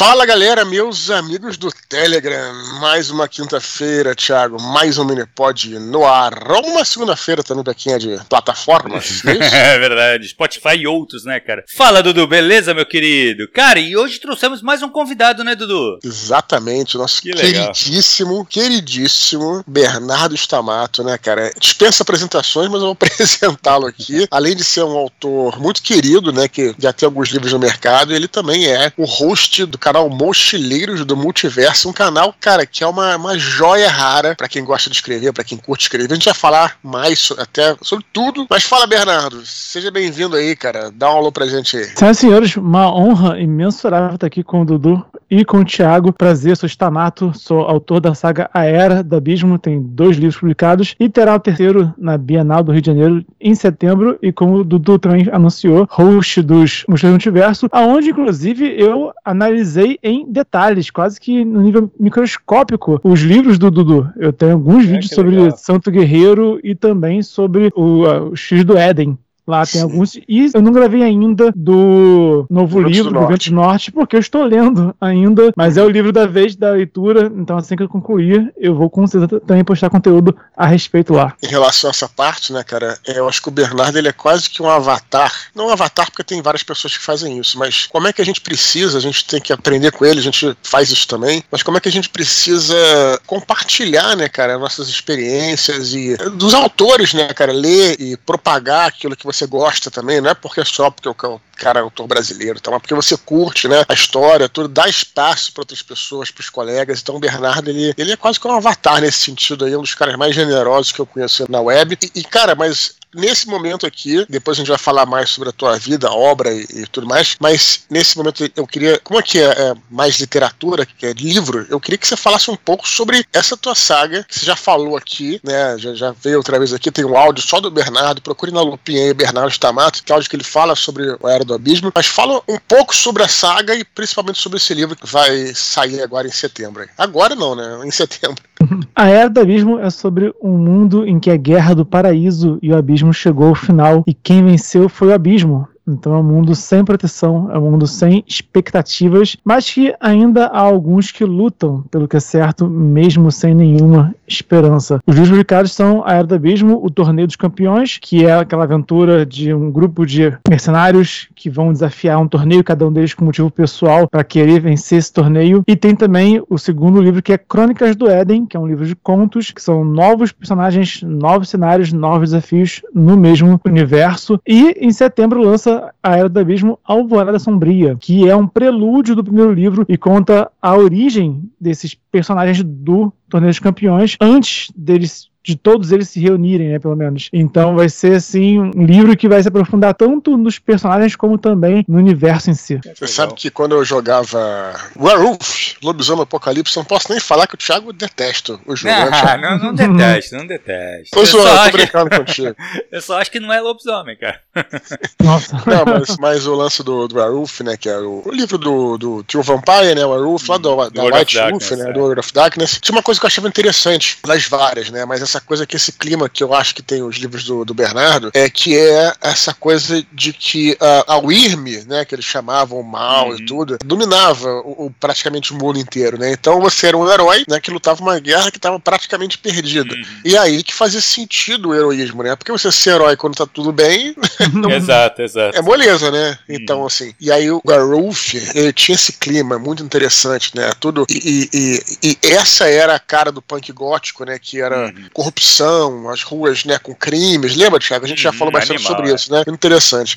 Fala galera, meus amigos do Telegram. Mais uma quinta-feira, Thiago. Mais um Minipod no ar. Uma segunda-feira também pra quem é de plataformas. É, é verdade. Spotify e outros, né, cara? Fala, Dudu, beleza, meu querido? Cara, e hoje trouxemos mais um convidado, né, Dudu? Exatamente, o nosso que queridíssimo, legal. queridíssimo Bernardo Stamato, né, cara? Dispensa apresentações, mas eu vou apresentá-lo aqui. Além de ser um autor muito querido, né, que já tem alguns livros no mercado, ele também é o host do canal Mochileiros do Multiverso, um canal, cara, que é uma, uma joia rara para quem gosta de escrever, para quem curte escrever. A gente vai falar mais até sobre tudo. Mas fala, Bernardo, seja bem-vindo aí, cara. Dá um alô pra gente aí. Senhoras e senhores, uma honra imensurável estar aqui com o Dudu e com o Thiago. Prazer, sou Stamato, sou autor da saga A Era do Abismo, tem dois livros publicados e terá o terceiro na Bienal do Rio de Janeiro em setembro. E como o Dudu também anunciou, host dos Mochileiros do Multiverso, aonde inclusive eu analisei em detalhes, quase que no nível microscópico, os livros do Dudu. Eu tenho alguns é, vídeos sobre legal. Santo Guerreiro e também sobre o, o X do Éden. Lá tem alguns. E eu não gravei ainda do novo livro, do, do Vento Norte, porque eu estou lendo ainda. Mas é o livro da vez da leitura. Então, assim que eu concluir, eu vou com certeza também postar conteúdo a respeito lá. Em relação a essa parte, né, cara, é, eu acho que o Bernardo ele é quase que um avatar. Não um avatar, porque tem várias pessoas que fazem isso, mas como é que a gente precisa, a gente tem que aprender com ele, a gente faz isso também, mas como é que a gente precisa compartilhar, né, cara, nossas experiências e dos autores, né, cara, ler e propagar aquilo que você você gosta também, não é porque só porque o cara é autor brasileiro, tá? porque você curte, né, a história, tudo, dá espaço para outras pessoas, para os colegas. Então o Bernardo, ele, ele é quase que um avatar nesse sentido aí, um dos caras mais generosos que eu conheço na web. E, e cara, mas nesse momento aqui, depois a gente vai falar mais sobre a tua vida, obra e, e tudo mais, mas nesse momento eu queria, como aqui é, é, mais literatura, que é livro, eu queria que você falasse um pouco sobre essa tua saga, que você já falou aqui, né, já, já veio outra vez aqui, tem um áudio só do Bernardo, procure na lupinha aí, Bernardo Stamato, que é áudio que ele fala sobre a Era do Abismo, mas fala um pouco sobre a saga e principalmente sobre esse livro que vai sair agora em setembro. Agora não, né, em setembro. A Era do Abismo é sobre um mundo em que a guerra do paraíso e o abismo chegou ao final e quem venceu foi o abismo. Então é um mundo sem proteção, é um mundo sem expectativas, mas que ainda há alguns que lutam pelo que é certo, mesmo sem nenhuma esperança. Os livros publicados são A Era do Abismo, O Torneio dos Campeões, que é aquela aventura de um grupo de mercenários que vão desafiar um torneio, cada um deles com motivo pessoal, para querer vencer esse torneio. E tem também o segundo livro, que é Crônicas do Éden, que é um livro de contos, que são novos personagens, novos cenários, novos desafios no mesmo universo. E em setembro lança a Era do Abismo Alvorada Sombria, que é um prelúdio do primeiro livro e conta a origem desses personagens do Torneio dos Campeões antes deles de todos eles se reunirem, né, pelo menos. Então vai ser assim um livro que vai se aprofundar tanto nos personagens como também no universo em si. Você sabe que quando eu jogava Werewolf, Lobisomem Apocalipse, não posso nem falar que o Thiago detesta o jogo. Ah, não, não detesto, não detesto. Tô zoando, tô brincando contigo. eu só acho que não é lobisomem, cara. Nossa. Não, mas, mas o lance do, do Werewolf, né, que é o, o livro do, do Tio Vampire, né, o Werewolf, lá do, da White Wolf, né, é. do World of Darkness, tinha uma coisa que eu achava interessante, das várias, né, mas essa coisa que esse clima que eu acho que tem os livros do, do Bernardo é que é essa coisa de que uh, a Wyrm, né, que eles chamavam mal uhum. e tudo, dominava o, o, praticamente o mundo inteiro, né? Então você era um herói, né, que lutava uma guerra que estava praticamente perdida. Uhum. E aí que fazia sentido o heroísmo, né? Porque você ser herói quando tá tudo bem, não, exato, exato. É moleza, né? Uhum. Então assim, e aí o Garulf, ele tinha esse clima muito interessante, né? Tudo e, e, e, e essa era a cara do punk gótico, né? Que era uhum. Corrupção as ruas né, com crimes. Lembra, Thiago? A gente já falou hum, bastante animal, sobre é. isso, né? Interessante.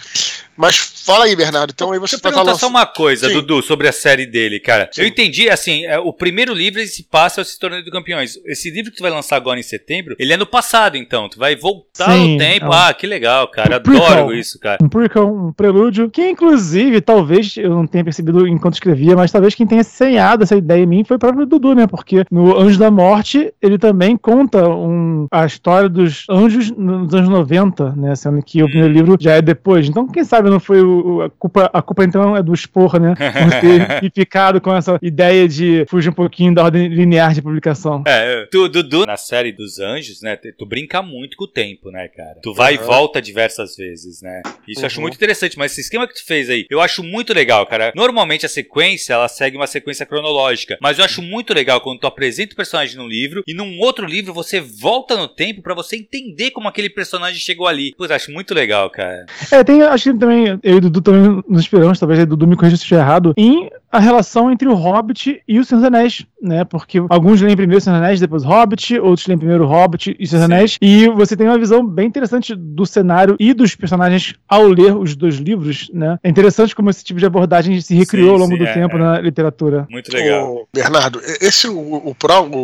Mas fala aí, Bernardo. Então aí você Deixa eu perguntar só uma coisa, Sim. Dudu, sobre a série dele, cara. Sim. Eu entendi, assim, é, o primeiro livro ele se passa ao se torneio de campeões. Esse livro que tu vai lançar agora em setembro, ele é no passado, então. Tu vai voltar Sim, no tempo. É um... Ah, que legal, cara. Um Adoro isso, cara. Um prequel, um prelúdio, que inclusive, talvez, eu não tenha percebido enquanto escrevia, mas talvez quem tenha senhado essa ideia em mim foi o próprio Dudu, né? Porque no Anjo da Morte, ele também conta um, a história dos anjos nos anos 90, né? Sendo que o primeiro livro já é depois. Então, quem sabe sabe, não foi o, a culpa, a culpa então é do expor, né? Por ter ficado com essa ideia de fugir um pouquinho da ordem linear de publicação. É, tu, Dudu, na série dos anjos, né, tu brinca muito com o tempo, né, cara? Tu vai uhum. e volta diversas vezes, né? Isso uhum. eu acho uhum. muito interessante, mas esse esquema que tu fez aí, eu acho muito legal, cara. Normalmente a sequência, ela segue uma sequência cronológica, mas eu acho muito legal quando tu apresenta o personagem num livro e num outro livro você volta no tempo para você entender como aquele personagem chegou ali. Putz, acho muito legal, cara. É, tem, acho que também, eu e o Dudu também nos inspiramos, talvez o Dudu me corrija se estiver errado, em a relação entre o Hobbit e o Senhor dos Anéis, né? Porque alguns leem primeiro o Senhor dos Anéis, depois o Hobbit, outros leem primeiro o Hobbit e o Senhor dos Anéis. E você tem uma visão bem interessante do cenário e dos personagens ao ler os dois livros, né? É interessante como esse tipo de abordagem se recriou sim, ao longo sim, do é, tempo é. na literatura. Muito legal. Ô, Bernardo, esse o, o,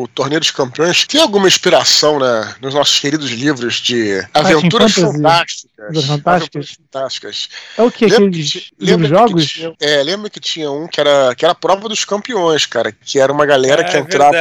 o Torneio dos Campeões tem alguma inspiração né, nos nossos queridos livros de aventuras fantásticas? Fantásticas. fantásticas. É o que? Aqueles jogos? Que tinha, é, lembra que tinha um que era que era a prova dos campeões, cara. Que era uma galera é, que entrava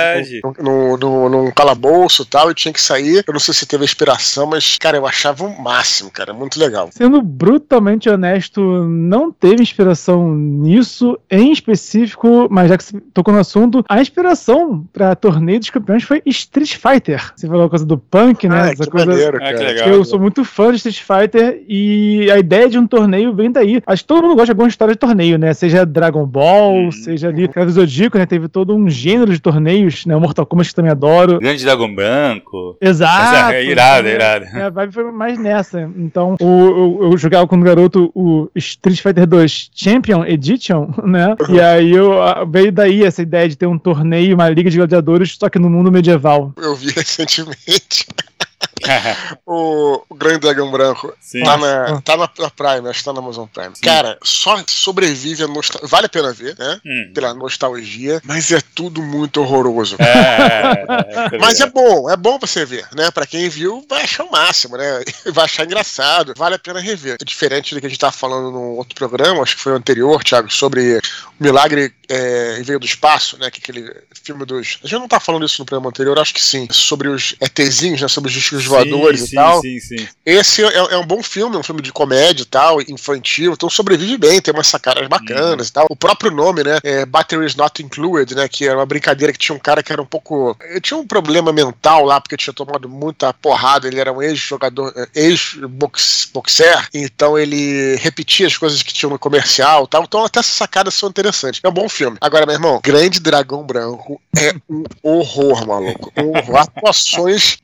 no, no, num calabouço e tal, e tinha que sair. Eu não sei se teve inspiração, mas, cara, eu achava o máximo, cara. Muito legal. Sendo brutalmente honesto, não teve inspiração nisso em específico, mas já que você tocou no assunto, a inspiração pra torneio dos campeões foi Street Fighter. Você falou a coisa do punk, né? Ah, Essa que coisa... maneiro, cara. Ah, que legal. Eu sou muito fã de Street Fighter e a ideia de um torneio vem daí. Acho que todo mundo gosta de alguma história de torneio, né? Seja Dragon Ball, uhum. seja ali Cavaleiro Zodíaco, né? Teve todo um gênero de torneios, né? O Mortal Kombat que também adoro. Grande Dragão Branco. Exato. É, irado, é, irado. É, a vibe foi mais nessa. Então, o, eu, eu jogava quando garoto o Street Fighter 2 Champion Edition, né? E aí eu, veio daí essa ideia de ter um torneio, uma liga de gladiadores, só que no mundo medieval. Eu vi recentemente. o, o, Grande Dragão Branco Sim. tá, na, tá na, na Prime, acho que tá na Amazon Prime. Sim. Cara, só sobrevive a nostalgia. Vale a pena ver, né? Hum. Pela nostalgia, mas é tudo muito horroroso. É, é, é mas é bom, é bom pra você ver, né? Pra quem viu, vai achar o máximo, né? Vai achar engraçado, vale a pena rever. É diferente do que a gente tava falando no outro programa, acho que foi o anterior, Thiago, sobre o milagre é, veio do espaço, né? Que aquele filme dos. A gente não tá falando isso no programa anterior, acho que sim. Sobre os ETzinhos, né? Sobre os discos voadores sim, e tal. Sim, sim. Esse é, é, um bom filme, é um filme de comédia e tal, infantil, então sobrevive bem, tem umas sacadas bacanas hum. e tal. O próprio nome, né? É Batteries Not Included, né? Que era uma brincadeira que tinha um cara que era um pouco. Ele tinha um problema mental lá, porque tinha tomado muita porrada, ele era um ex-jogador, é, ex-boxer, então ele repetia as coisas que tinham no comercial e tal. Então até essas sacadas são interessantes. É um bom filme. Agora, meu irmão, Grande Dragão Branco é um horror, maluco. Um horror. Atuações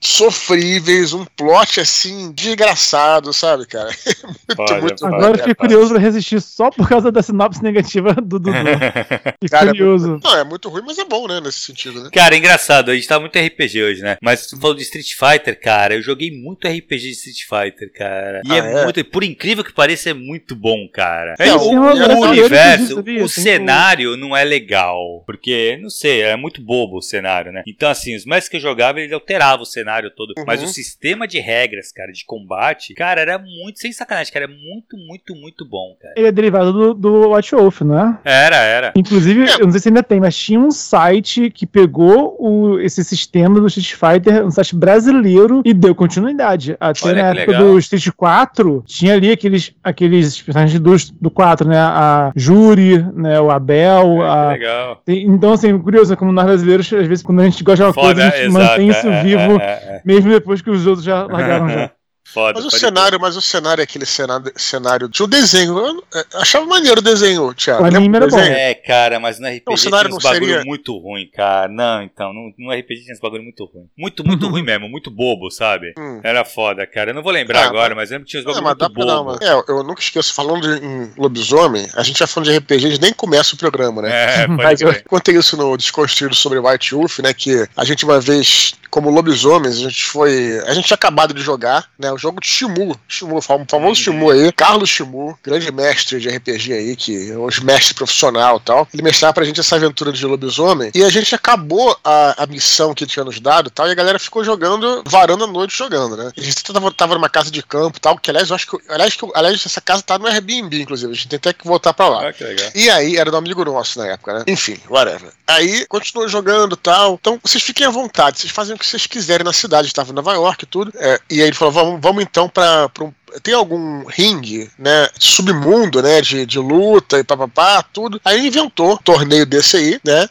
sofríveis, um plot assim, desgraçado, sabe, cara? muito, olha, muito Agora eu fiquei curioso pra resistir só por causa da sinopse negativa do Dudu. cara, curioso. É, não, é muito ruim, mas é bom, né, nesse sentido, né? Cara, é engraçado, a gente tá muito RPG hoje, né? Mas tu falou de Street Fighter, cara, eu joguei muito RPG de Street Fighter, cara. E ah, é, é, muito, por incrível que pareça, é muito bom, cara. É, o, o, o universo, o cenário não é legal, porque, não sei, é muito bobo o cenário, né? Então, assim, os mestres que eu jogava, eles alteravam o cenário todo, uhum. mas o sistema de regras, cara, de combate, cara, era muito, sem sacanagem, cara, era muito, muito, muito bom, cara. Ele é derivado do, do Watch Wolf, não é? Era, era. Inclusive, é. eu não sei se ainda tem, mas tinha um site que pegou o, esse sistema do Street Fighter, um site brasileiro, e deu continuidade. Até Olha na época legal. do Street 4, tinha ali aqueles, aqueles personagens do, do 4, né? A Juri, né? O Abel. É, a... Legal. Então, assim, curioso, como nós brasileiros, às vezes, quando a gente gosta de uma Foda, coisa, a gente exato, mantém isso é, vivo, é, é, é. mesmo depois que os outros já largaram já. Foda, mas o cenário, mas o cenário é aquele cenário, cenário de um desenho. Eu achava maneiro o desenho, Thiago. Pra mim era bom. É, cara, mas no RPG não, o cenário tinha uns bagulho seria... muito ruim, cara. Não, então, no, no RPG tinha uns bagulho muito ruim. Muito, muito ruim mesmo, muito bobo, sabe? Hum. Era foda, cara. Eu não vou lembrar ah, agora, mas, mas lembro que tinha uns bagulho muito bobo. É, eu nunca esqueço, falando em lobisomem, a gente já falando de RPG, a gente nem começa o programa, né? É, mas eu contei isso no Desconstruído sobre White Wolf, né? Que a gente uma vez, como lobisomens, a gente foi. A gente tinha acabado de jogar, né? O jogo de Shimu Shimu, famoso Shimu aí, Carlos Shimu, grande mestre de RPG aí, que é os mestres profissional e tal. Ele mestrava pra gente essa aventura de lobisomem e a gente acabou a, a missão que ele tinha nos dado e tal, e a galera ficou jogando, varando a noite jogando, né? A gente tava, tava numa casa de campo e tal, que aliás, eu acho que, aliás, que, aliás, essa casa tá no Airbnb, inclusive, a gente tem até que voltar pra lá. Ah, e aí, era do amigo nosso na época, né? Enfim, whatever. Aí, continuou jogando e tal, então vocês fiquem à vontade, vocês fazem o que vocês quiserem na cidade, estava em Nova York e tudo, é, e aí ele falou, vamos, vamos então para um tem algum ringue, né, submundo, né, de, de luta e papapá, tudo. Aí ele inventou um torneio desse aí, né,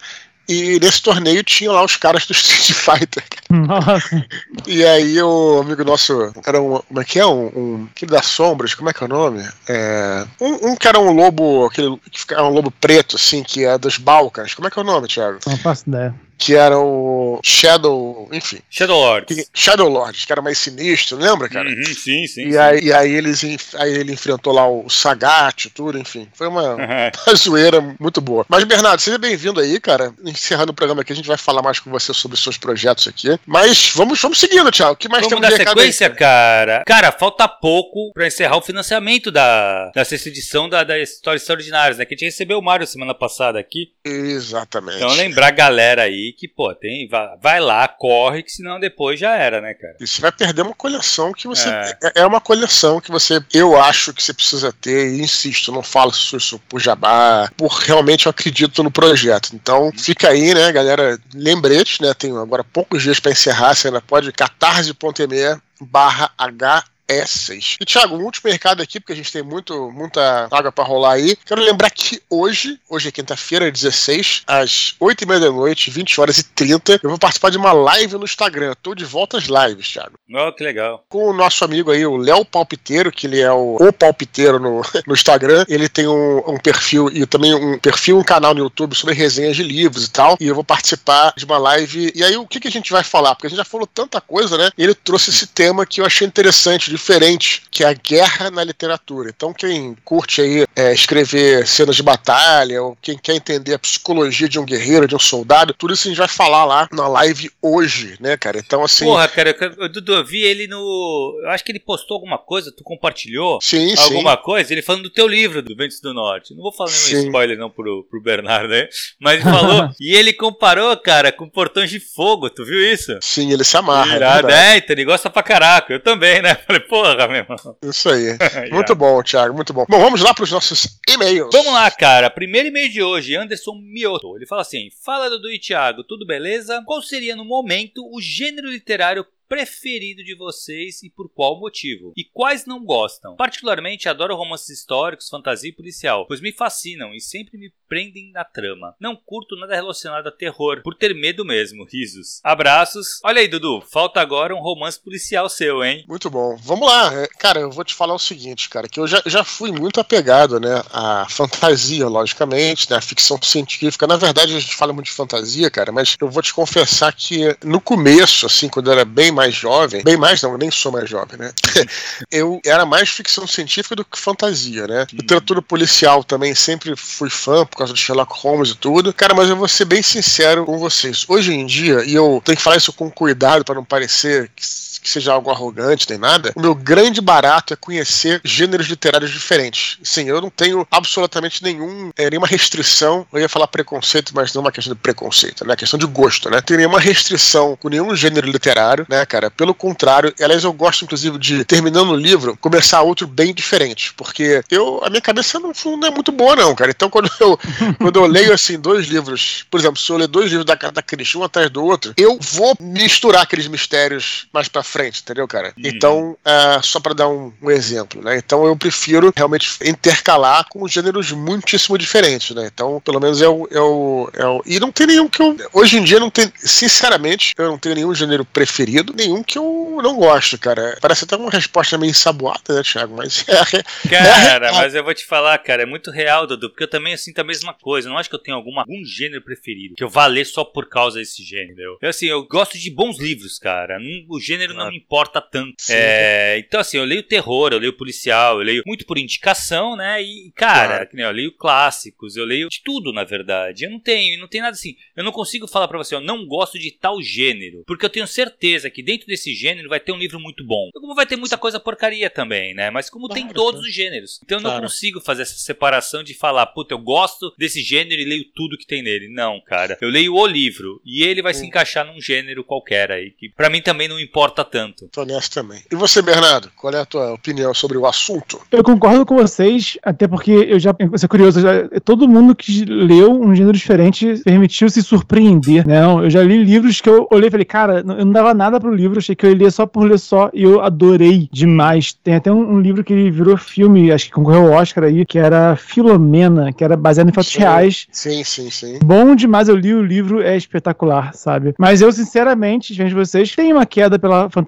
e nesse torneio tinha lá os caras do Street Fighter. Nossa. E aí o amigo nosso, era um, como é que é? Um, um aquele das sombras, como é que é o nome? É, um, um que era um lobo, aquele que fica, um lobo preto, assim, que é dos Balcãs. Como é que é o nome, Thiago? Não faço ideia que era o Shadow, enfim. Shadow Lords. Shadow Lords, que era mais sinistro, lembra, cara? Uhum, sim, sim. E, sim. Aí, e aí, eles, aí ele enfrentou lá o Sagat, tudo, enfim. Foi uma, uma zoeira muito boa. Mas, Bernardo, seja bem-vindo aí, cara. Encerrando o programa aqui, a gente vai falar mais com você sobre os seus projetos aqui. Mas vamos, vamos seguindo, Thiago. O que mais vamos temos de sequência, aí, cara? cara? Cara, falta pouco pra encerrar o financiamento da, da sexta edição da, da Histórias Extraordinárias, né? Que a gente recebeu o Mário semana passada aqui. Exatamente. Então, lembrar a galera aí que, pô, tem vai lá, corre, que senão depois já era, né, cara? E você vai perder uma coleção que você. É. é, é uma coleção que você. Eu acho que você precisa ter, e insisto, não falo isso por jabá, por realmente eu acredito no projeto. Então, fica aí, né, galera? Lembrete, né? Tem agora poucos dias para encerrar, você ainda pode catarse.me barra H essas. E, Thiago, um último mercado aqui, porque a gente tem muito, muita água para rolar aí. Quero lembrar que hoje, hoje é quinta-feira, 16, às 8 e meia da noite, 20 horas e 30, eu vou participar de uma live no Instagram. Tô de volta às lives, Thiago. Oh, que legal. Com o nosso amigo aí, o Léo Palpiteiro, que ele é o, o Palpiteiro no, no Instagram. Ele tem um, um, perfil e também um perfil, um canal no YouTube sobre resenhas de livros e tal. E eu vou participar de uma live. E aí, o que, que a gente vai falar? Porque a gente já falou tanta coisa, né? Ele trouxe esse tema que eu achei interessante diferente, que é a guerra na literatura. Então, quem curte aí é, escrever cenas de batalha, ou quem quer entender a psicologia de um guerreiro, de um soldado, tudo isso a gente vai falar lá na live hoje, né, cara? Então, assim. Porra, cara, eu, Dudu, eu vi ele no. Eu acho que ele postou alguma coisa, tu compartilhou? Sim, alguma sim. coisa, ele falando do teu livro, do Ventos do Norte. Não vou falar nenhum spoiler, não, pro, pro Bernardo, né? Mas ele falou. e ele comparou, cara, com Portões de Fogo, tu viu isso? Sim, ele se amarra. Irado, é, então ele gosta pra caraca. Eu também, né? Falei, porra, meu irmão. Isso aí. Muito bom, Thiago, muito bom. Bom, vamos lá para os nossos e-mails. Vamos lá, cara. Primeiro e-mail de hoje, Anderson Mioto. Ele fala assim: Fala Dudu e Thiago, tudo beleza? Qual seria no momento o gênero literário preferido de vocês e por qual motivo? E quais não gostam? Particularmente adoro romances históricos, fantasia e policial, pois me fascinam e sempre me prendem na trama. Não curto nada relacionado a terror, por ter medo mesmo. Risos. Abraços. Olha aí, Dudu, falta agora um romance policial seu, hein? Muito bom. Vamos lá. É, cara, eu vou te falar o seguinte, cara, que eu já, já fui muito apegado, né, à fantasia, logicamente, né, à ficção científica. Na verdade, a gente fala muito de fantasia, cara, mas eu vou te confessar que no começo, assim, quando eu era bem mais mais jovem, bem mais não, nem sou mais jovem, né? eu era mais ficção científica do que fantasia, né? Uhum. Literatura policial também sempre fui fã por causa de Sherlock Holmes e tudo. Cara, mas eu vou ser bem sincero com vocês. Hoje em dia, e eu tenho que falar isso com cuidado para não parecer que que seja algo arrogante nem nada. O meu grande barato é conhecer gêneros literários diferentes. Sim, eu não tenho absolutamente nenhum, é, nenhuma restrição. Eu ia falar preconceito, mas não é uma questão de preconceito, né? É questão de gosto, né? Tenho nenhuma restrição com nenhum gênero literário, né, cara? Pelo contrário, aliás, eu gosto, inclusive, de, terminando o livro, começar outro bem diferente. Porque eu, a minha cabeça não, não é muito boa, não, cara. Então, quando eu, quando eu leio, assim, dois livros, por exemplo, se eu ler dois livros da da Christie, um atrás do outro, eu vou misturar aqueles mistérios mais pra frente, entendeu, cara? Uhum. Então, é, só para dar um, um, exemplo, né? Então eu prefiro realmente intercalar com gêneros muitíssimo diferentes, né? Então, pelo menos é o, é o, é o. E não tem nenhum que eu. Hoje em dia não tem. Sinceramente, eu não tenho nenhum gênero preferido, nenhum que eu não gosto, cara. Parece até uma resposta meio ensaboada, né, Thiago? Mas é. Cara, é mas eu vou te falar, cara, é muito real, Dudu, porque eu também sinto a mesma coisa. Eu não acho que eu tenho alguma, algum gênero preferido, que eu vá ler só por causa desse gênero. Eu, assim, eu gosto de bons livros, cara. O gênero não me importa tanto. É, então, assim, eu leio terror, eu leio policial, eu leio muito por indicação, né? E, cara, claro. eu leio clássicos, eu leio de tudo, na verdade. Eu não tenho, não tem nada assim. Eu não consigo falar para você, eu não gosto de tal gênero, porque eu tenho certeza que dentro desse gênero vai ter um livro muito bom. Como vai ter muita coisa porcaria também, né? Mas como claro, tem todos claro. os gêneros. Então eu não consigo fazer essa separação de falar, puta, eu gosto desse gênero e leio tudo que tem nele. Não, cara. Eu leio o livro e ele vai hum. se encaixar num gênero qualquer aí, que para mim também não importa tanto. Tô nessa também. E você, Bernardo, qual é a tua opinião sobre o assunto? Eu concordo com vocês, até porque eu já, você é curioso, já, todo mundo que leu um gênero diferente permitiu se surpreender, né? Eu já li livros que eu olhei e falei, cara, eu não dava nada pro livro, achei que eu ia ler só por ler só, e eu adorei demais. Tem até um, um livro que ele virou filme, acho que concorreu ao Oscar aí, que era Filomena, que era baseado em fatos sim, reais. Sim, sim, sim. Bom demais, eu li o livro, é espetacular, sabe? Mas eu, sinceramente, de vocês, tenho uma queda pela fantasia.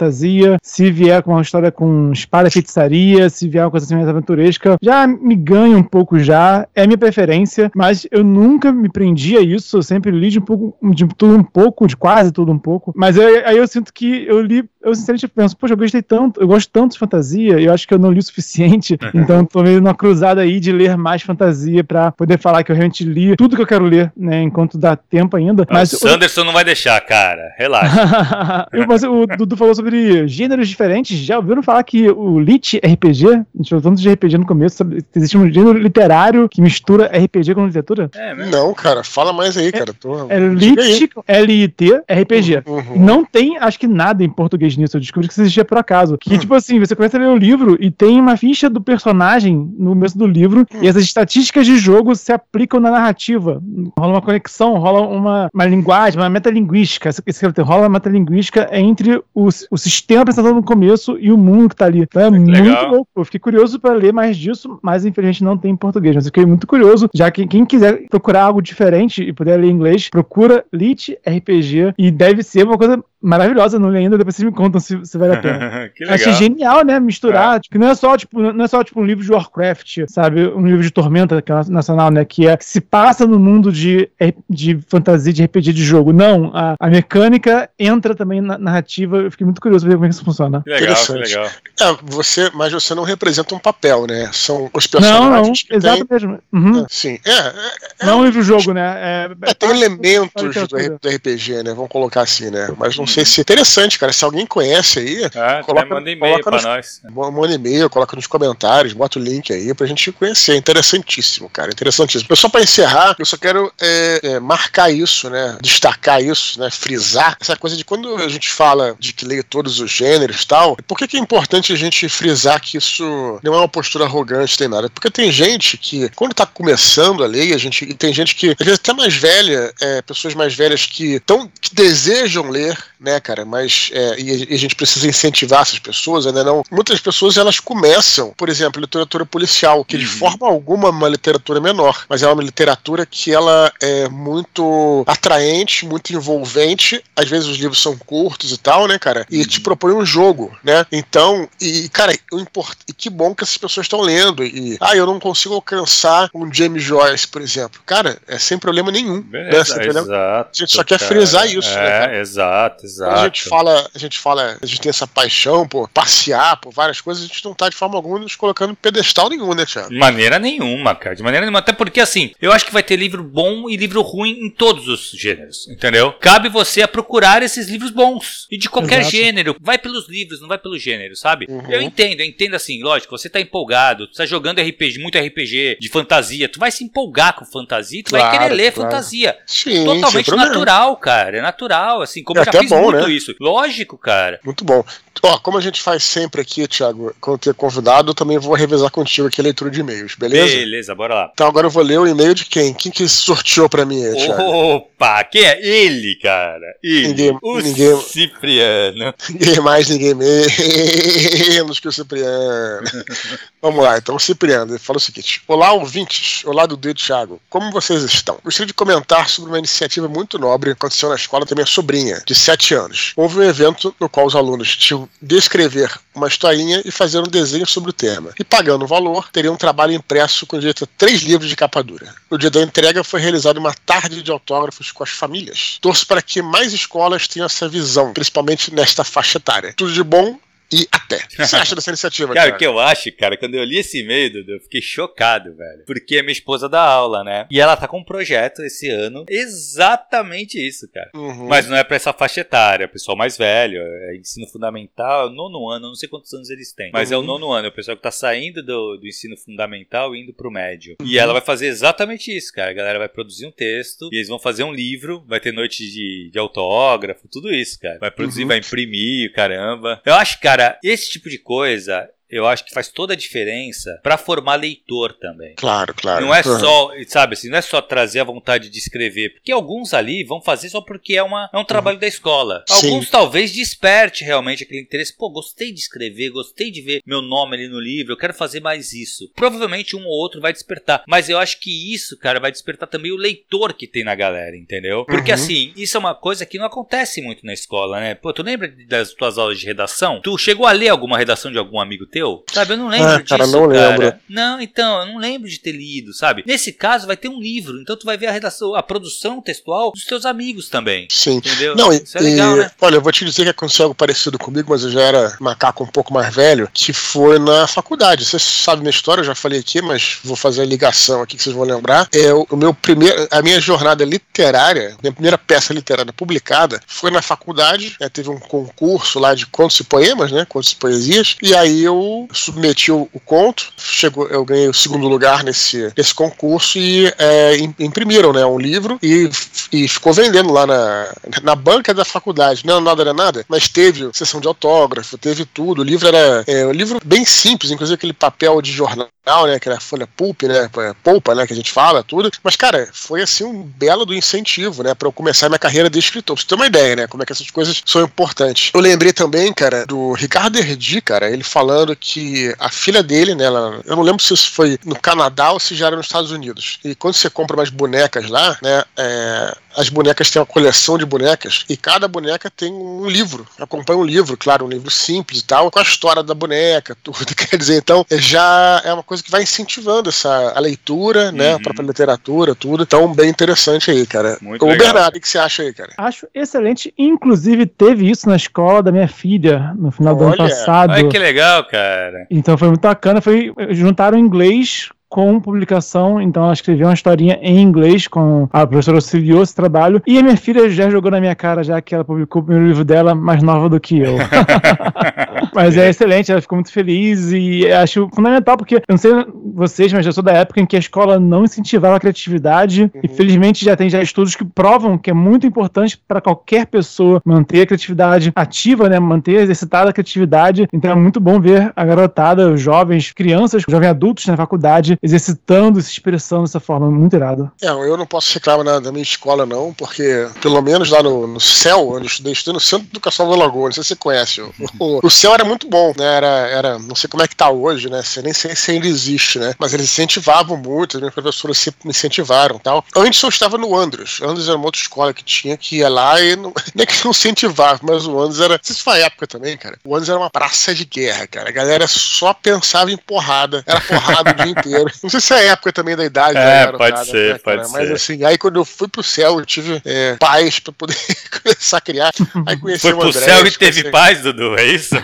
Se vier com uma história com espada e feitiçaria, se vier uma coisa assim mais aventuresca, já me ganha um pouco já. É minha preferência, mas eu nunca me prendi a isso. Eu sempre li de um pouco, de tudo um pouco, de quase tudo um pouco. Mas eu, aí eu sinto que eu li eu sinceramente penso, poxa, eu gostei tanto, eu gosto tanto de fantasia, eu acho que eu não li o suficiente, então tô meio numa cruzada aí de ler mais fantasia para poder falar que eu realmente li tudo que eu quero ler, né, enquanto dá tempo ainda. Mas o Sanderson não vai deixar, cara, relaxa. mas o Dudu falou sobre gêneros diferentes, já ouviram falar que o Lit RPG, a gente falou tanto de RPG no começo, sabe, existe um gênero literário que mistura RPG com literatura? É, Não, cara, fala mais aí, cara. Tô... É, é Lit, L-I-T, RPG. Uhum. Não tem, acho que nada em português nisso. Eu descobri que isso existia por acaso. Que, hum. tipo assim, você começa a ler o livro e tem uma ficha do personagem no começo do livro hum. e essas estatísticas de jogo se aplicam na narrativa. Rola uma conexão, rola uma, uma linguagem, uma metalinguística. Esse, rola uma metalinguística entre o, o sistema apresentado no começo e o mundo que tá ali. Então é, é muito legal. louco. Eu fiquei curioso para ler mais disso, mas infelizmente não tem em português. Mas eu fiquei muito curioso, já que quem quiser procurar algo diferente e puder ler em inglês, procura Lit RPG e deve ser uma coisa maravilhosa, não li ainda, depois vocês me contam se, se vale a pena. Achei genial, né? Misturar, é. tipo, não é só, tipo, não é só tipo um livro de Warcraft, sabe? Um livro de Tormenta, que é nacional, né? Que é que se passa no mundo de, de fantasia, de RPG de jogo. Não, a, a mecânica entra também na narrativa. Eu fiquei muito curioso pra ver como é que isso funciona. Que legal, que legal. É, você, mas você não representa um papel, né? São os personagens. Não, não, exato mesmo. Uhum. É, sim, é, é, é. Não é um livro-jogo, né? É, é tem elementos do, do RPG, né? Vamos colocar assim, né? Mas não sei se interessante, cara. Se alguém conhece aí, ah, coloca, manda e-mail pra nos, nós. Manda e-mail, coloca nos comentários, bota o link aí pra gente conhecer. Interessantíssimo, cara. Interessantíssimo. Eu só pra encerrar, eu só quero é, é, marcar isso, né? Destacar isso, né? Frisar essa coisa de quando a gente fala de que lê todos os gêneros e tal, por que, que é importante a gente frisar que isso não é uma postura arrogante nem nada? Porque tem gente que, quando tá começando a ler, a gente, e tem gente que, às vezes até mais velha, é, pessoas mais velhas que, tão, que desejam ler, né, cara? Mas é, e a gente precisa incentivar essas pessoas, ainda não. Muitas pessoas elas começam, por exemplo, literatura policial, que uhum. de forma alguma é uma literatura menor, mas é uma literatura que ela é muito atraente, muito envolvente. Às vezes os livros são curtos e tal, né, cara? E te propõe um jogo, né? Então, e cara, o import... e que bom que essas pessoas estão lendo. E ah, eu não consigo alcançar um James Joyce, por exemplo. Cara, é sem problema nenhum. Beleza, né? Exato, a gente só quer frisar isso, é, né? Cara? Exato, exato. A gente fala, a gente fala, a gente tem essa paixão por passear, por várias coisas, a gente não tá de forma alguma nos colocando em pedestal nenhum, né, Thiago? De maneira nenhuma, cara. De maneira nenhuma. Até porque, assim, eu acho que vai ter livro bom e livro ruim em todos os gêneros, entendeu? Cabe você a procurar esses livros bons. E de qualquer Exato. Gênero. Vai pelos livros, não vai pelo gênero, sabe? Uhum. Eu entendo, eu entendo assim, lógico, você tá empolgado, tu tá jogando RPG, muito RPG de fantasia, tu vai se empolgar com fantasia, tu claro, vai querer ler claro. fantasia. Sim, Totalmente natural, cara. É natural, assim, como é eu já fiz bom, muito né? isso. Lógico, cara. Muito bom. Ó, como a gente faz sempre aqui, Thiago, quando ter convidado, eu também vou revezar contigo aqui a leitura de e-mails, beleza? Beleza, bora lá. Então agora eu vou ler o e-mail de quem? Quem que sorteou pra mim, Thiago? Opa, quem é? Ele, cara. Ele. Ninguém, o ninguém, Cipriano. Ninguém mais, ninguém menos que o Cipriano. Vamos lá, então Cipriano ele fala o seguinte: Olá, ouvintes. Olá, Dudu e Thiago. Como vocês estão? Gostaria de comentar sobre uma iniciativa muito nobre que aconteceu na escola da minha sobrinha, de 7 anos. Houve um evento no qual os alunos tinham descrever uma historinha e fazer um desenho sobre o tema. E pagando o valor, teria um trabalho impresso com direito a três livros de capa dura. No dia da entrega foi realizada uma tarde de autógrafos com as famílias. Torço para que mais escolas tenham essa visão, principalmente nesta faixa etária. Tudo de bom e até. O que você acha dessa iniciativa, cara? Cara, o que eu acho, cara, quando eu li esse e-mail, Dudu, eu fiquei chocado, velho. Porque é minha esposa dá aula, né? E ela tá com um projeto esse ano exatamente isso, cara. Uhum. Mas não é pra essa faixa etária, é pessoal mais velho, é ensino fundamental, é o nono ano, não sei quantos anos eles têm. Mas uhum. é o uhum. nono ano, é o pessoal que tá saindo do, do ensino fundamental e indo pro médio. Uhum. E ela vai fazer exatamente isso, cara. A galera vai produzir um texto e eles vão fazer um livro, vai ter noite de, de autógrafo, tudo isso, cara. Vai produzir, uhum. vai imprimir, caramba. Eu acho, cara, esse tipo de coisa eu acho que faz toda a diferença para formar leitor também. Claro, claro. Não é só, sabe assim, não é só trazer a vontade de escrever, porque alguns ali vão fazer só porque é, uma, é um trabalho uhum. da escola. Alguns Sim. talvez desperte realmente aquele interesse. Pô, gostei de escrever, gostei de ver meu nome ali no livro, eu quero fazer mais isso. Provavelmente um ou outro vai despertar, mas eu acho que isso, cara, vai despertar também o leitor que tem na galera, entendeu? Porque uhum. assim, isso é uma coisa que não acontece muito na escola, né? Pô, tu lembra das tuas aulas de redação? Tu chegou a ler alguma redação de algum amigo teu? Sabe, eu não lembro ah, disso, cara. Não cara. lembro. Não, então, eu não lembro de ter lido, sabe? Nesse caso, vai ter um livro, então tu vai ver a redação, a produção textual dos teus amigos também. Sim. Entendeu? Não, Isso é legal, e, né? Olha, eu vou te dizer que aconteceu algo parecido comigo, mas eu já era macaco um pouco mais velho, que foi na faculdade. Vocês sabem minha história, eu já falei aqui, mas vou fazer a ligação aqui que vocês vão lembrar. É o, o meu primeiro, a minha jornada literária, minha primeira peça literária publicada foi na faculdade. Né, teve um concurso lá de contos e poemas, né? Contos e poesias. E aí eu submeti o, o conto, chegou, eu ganhei o segundo lugar nesse, nesse concurso e é, imprimiram, né? Um livro e, e ficou vendendo lá na, na banca da faculdade. Não, nada era nada, mas teve sessão de autógrafo, teve tudo. O livro era é, um livro bem simples, inclusive aquele papel de jornal, né? Aquela folha pulp, né? Polpa, né? Que a gente fala, tudo. Mas, cara, foi assim um belo do incentivo, né? Pra eu começar minha carreira de escritor. Pra você ter uma ideia, né? Como é que essas coisas são importantes. Eu lembrei também, cara, do Ricardo Herdi, cara, ele falando que a filha dele, né? Ela, eu não lembro se isso foi no Canadá ou se já era nos Estados Unidos. E quando você compra umas bonecas lá, né? É, as bonecas têm uma coleção de bonecas e cada boneca tem um livro, acompanha um livro, claro, um livro simples e tal, com a história da boneca, tudo. Quer dizer, então já é uma coisa que vai incentivando essa a leitura, né, uhum. a própria literatura, tudo. Então, bem interessante aí, cara. Muito o legal. Bernardo, o que você acha aí, cara? Acho excelente. Inclusive, teve isso na escola da minha filha no final Olha. do ano passado. Olha que legal, cara. Então foi muito bacana. Foi, juntaram inglês com publicação, então ela escreveu uma historinha em inglês com a professora auxiliou esse trabalho e a minha filha já jogou na minha cara já que ela publicou o primeiro livro dela mais nova do que eu. mas é excelente, ela ficou muito feliz e acho fundamental porque eu não sei vocês, mas eu sou da época em que a escola não incentivava a criatividade uhum. e felizmente já tem já estudos que provam que é muito importante para qualquer pessoa manter a criatividade ativa, né, manter exercitada a criatividade. Então é muito bom ver a garotada, os jovens, crianças, jovens adultos na faculdade exercitando, se expressando dessa forma. Muito irado. É, eu não posso reclamar na, da minha escola, não, porque pelo menos lá no, no CEL, onde eu estudei, estudei no Centro de Educação da Lagoa, não sei se você conhece. O, o, o CEL era muito bom, né? Era, era, não sei como é que tá hoje, né? nem sei se ainda existe, né? Mas eles incentivavam muito, as minhas professoras sempre me incentivaram tal. Antes eu estava no Andros. Andros era uma outra escola que tinha que ia lá e não, nem é que não incentivava, mas o Andros era. Não sei se foi a época também, cara. O Andros era uma praça de guerra, cara. A galera só pensava em porrada. Era porrada o dia inteiro. Não sei se é a época também da idade. É, pode cara, ser, né, pode Mas assim, aí quando eu fui pro céu, eu tive é, paz pra poder começar a criar. Aí conheci Foi pro André, céu e teve assim, paz, Dudu, é isso?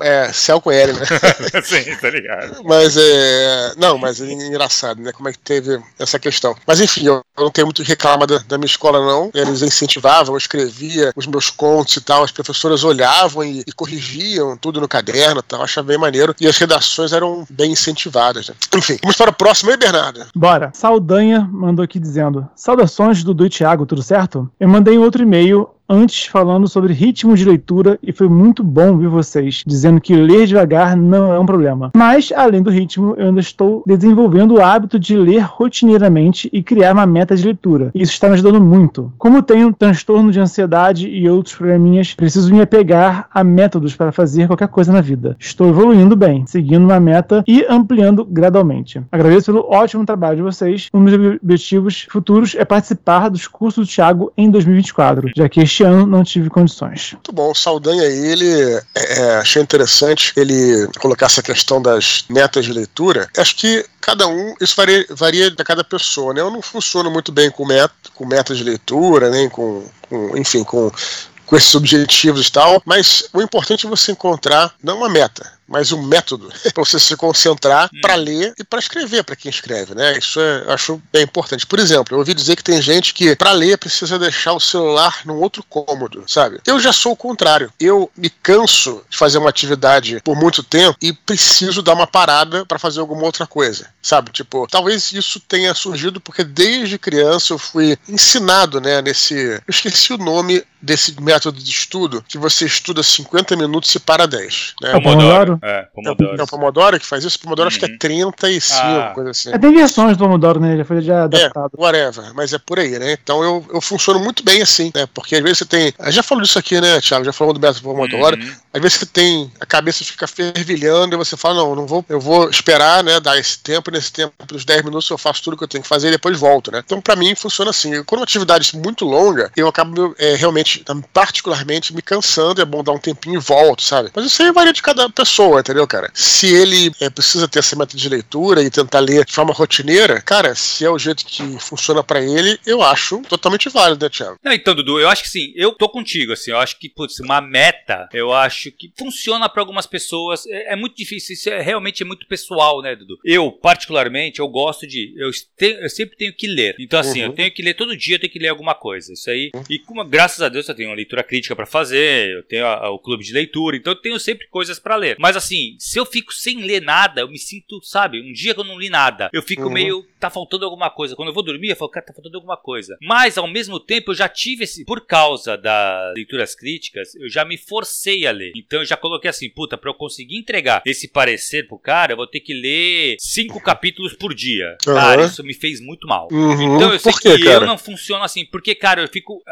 É, céu com L, né? Sim, tá ligado. Mas é. Não, mas é engraçado, né? Como é que teve essa questão. Mas enfim, eu não tenho muito que reclamar da, da minha escola, não. Eles incentivavam, eu escrevia os meus contos e tal, as professoras olhavam e, e corrigiam tudo no caderno e tal, achava bem maneiro. E as redações eram bem incentivadas. Né? Enfim, vamos para o próximo aí, Bernardo. Bora. Saldanha mandou aqui dizendo: Saudações, Dudu e Thiago, tudo certo? Eu mandei outro e-mail antes falando sobre ritmo de leitura e foi muito bom ver vocês dizendo que ler devagar não é um problema. Mas, além do ritmo, eu ainda estou desenvolvendo o hábito de ler rotineiramente e criar uma meta de leitura. Isso está me ajudando muito. Como tenho transtorno de ansiedade e outros probleminhas, preciso me apegar a métodos para fazer qualquer coisa na vida. Estou evoluindo bem, seguindo uma meta e ampliando gradualmente. Agradeço pelo ótimo trabalho de vocês. Um dos objetivos futuros é participar dos cursos do Thiago em 2024, já que este este ano não tive condições. Muito bom. Saldanha, ele, é, é, achei interessante ele colocar essa questão das metas de leitura. Acho que cada um, isso varia, varia de cada pessoa, né? Eu não funciono muito bem com, com metas de leitura, nem com, com enfim, com com esses objetivos e tal, mas o importante é você encontrar não uma meta, mas um método para você se concentrar hum. para ler e para escrever para quem escreve, né? Isso é, eu acho bem importante. Por exemplo, eu ouvi dizer que tem gente que para ler precisa deixar o celular num outro cômodo, sabe? Eu já sou o contrário. Eu me canso de fazer uma atividade por muito tempo e preciso dar uma parada para fazer alguma outra coisa, sabe? Tipo, talvez isso tenha surgido porque desde criança eu fui ensinado, né, nesse, eu esqueci o nome desse método de estudo, que você estuda 50 minutos e para 10, né? Pomodoro. É, Pomodoro. É o Pomodoro que faz isso? O Pomodoro uhum. acho que é 35, uhum. ah. coisa assim. É, tem versões do Pomodoro, né? Já foi já adaptado. É, whatever, mas é por aí, né? Então eu, eu funciono muito bem assim, né? Porque às vezes você tem. Já falou disso aqui, né, Thiago? Já falou do método Pomodoro. Uhum. Às vezes você tem. A cabeça fica fervilhando e você fala, não, não vou, eu vou esperar, né? Dar esse tempo, nesse tempo, pelos 10 minutos eu faço tudo que eu tenho que fazer e depois volto, né? Então, pra mim, funciona assim. Quando uma atividade muito longa, eu acabo é, realmente, particularmente, me cansando, é bom dar um tempinho e volto, sabe? Mas isso aí varia de cada pessoa, entendeu, cara? Se ele é, precisa ter essa meta de leitura e tentar ler de forma rotineira, cara, se é o jeito que funciona para ele, eu acho totalmente válido, né, Thiago? Não, então, Dudu, eu acho que sim, eu tô contigo, assim, eu acho que, putz, uma meta, eu acho que funciona para algumas pessoas, é, é, muito difícil, isso é, realmente é muito pessoal, né, Dudu? Eu, particularmente, eu gosto de, eu, te, eu sempre tenho que ler, então assim, uhum. eu tenho que ler todo dia, eu tenho que ler alguma coisa, isso aí, uhum. e como, graças a Deus eu tenho uma leitura crítica para fazer, eu tenho a, a, o clube de leitura, então eu tenho sempre coisas para ler, mas assim, se eu fico sem ler nada, eu me sinto, sabe, um dia que eu não li nada, eu fico uhum. meio, tá faltando alguma coisa, quando eu vou dormir, eu falo, cara, tá faltando alguma coisa, mas ao mesmo tempo eu já tive esse, por causa das leituras críticas, eu já me forcei a ler, então eu já coloquei assim, puta, pra eu conseguir entregar esse parecer pro cara, eu vou ter que ler cinco capítulos por dia, cara, isso me fez muito mal, uhum. então eu sei quê, que cara? eu não funciono assim, porque, cara, eu fico,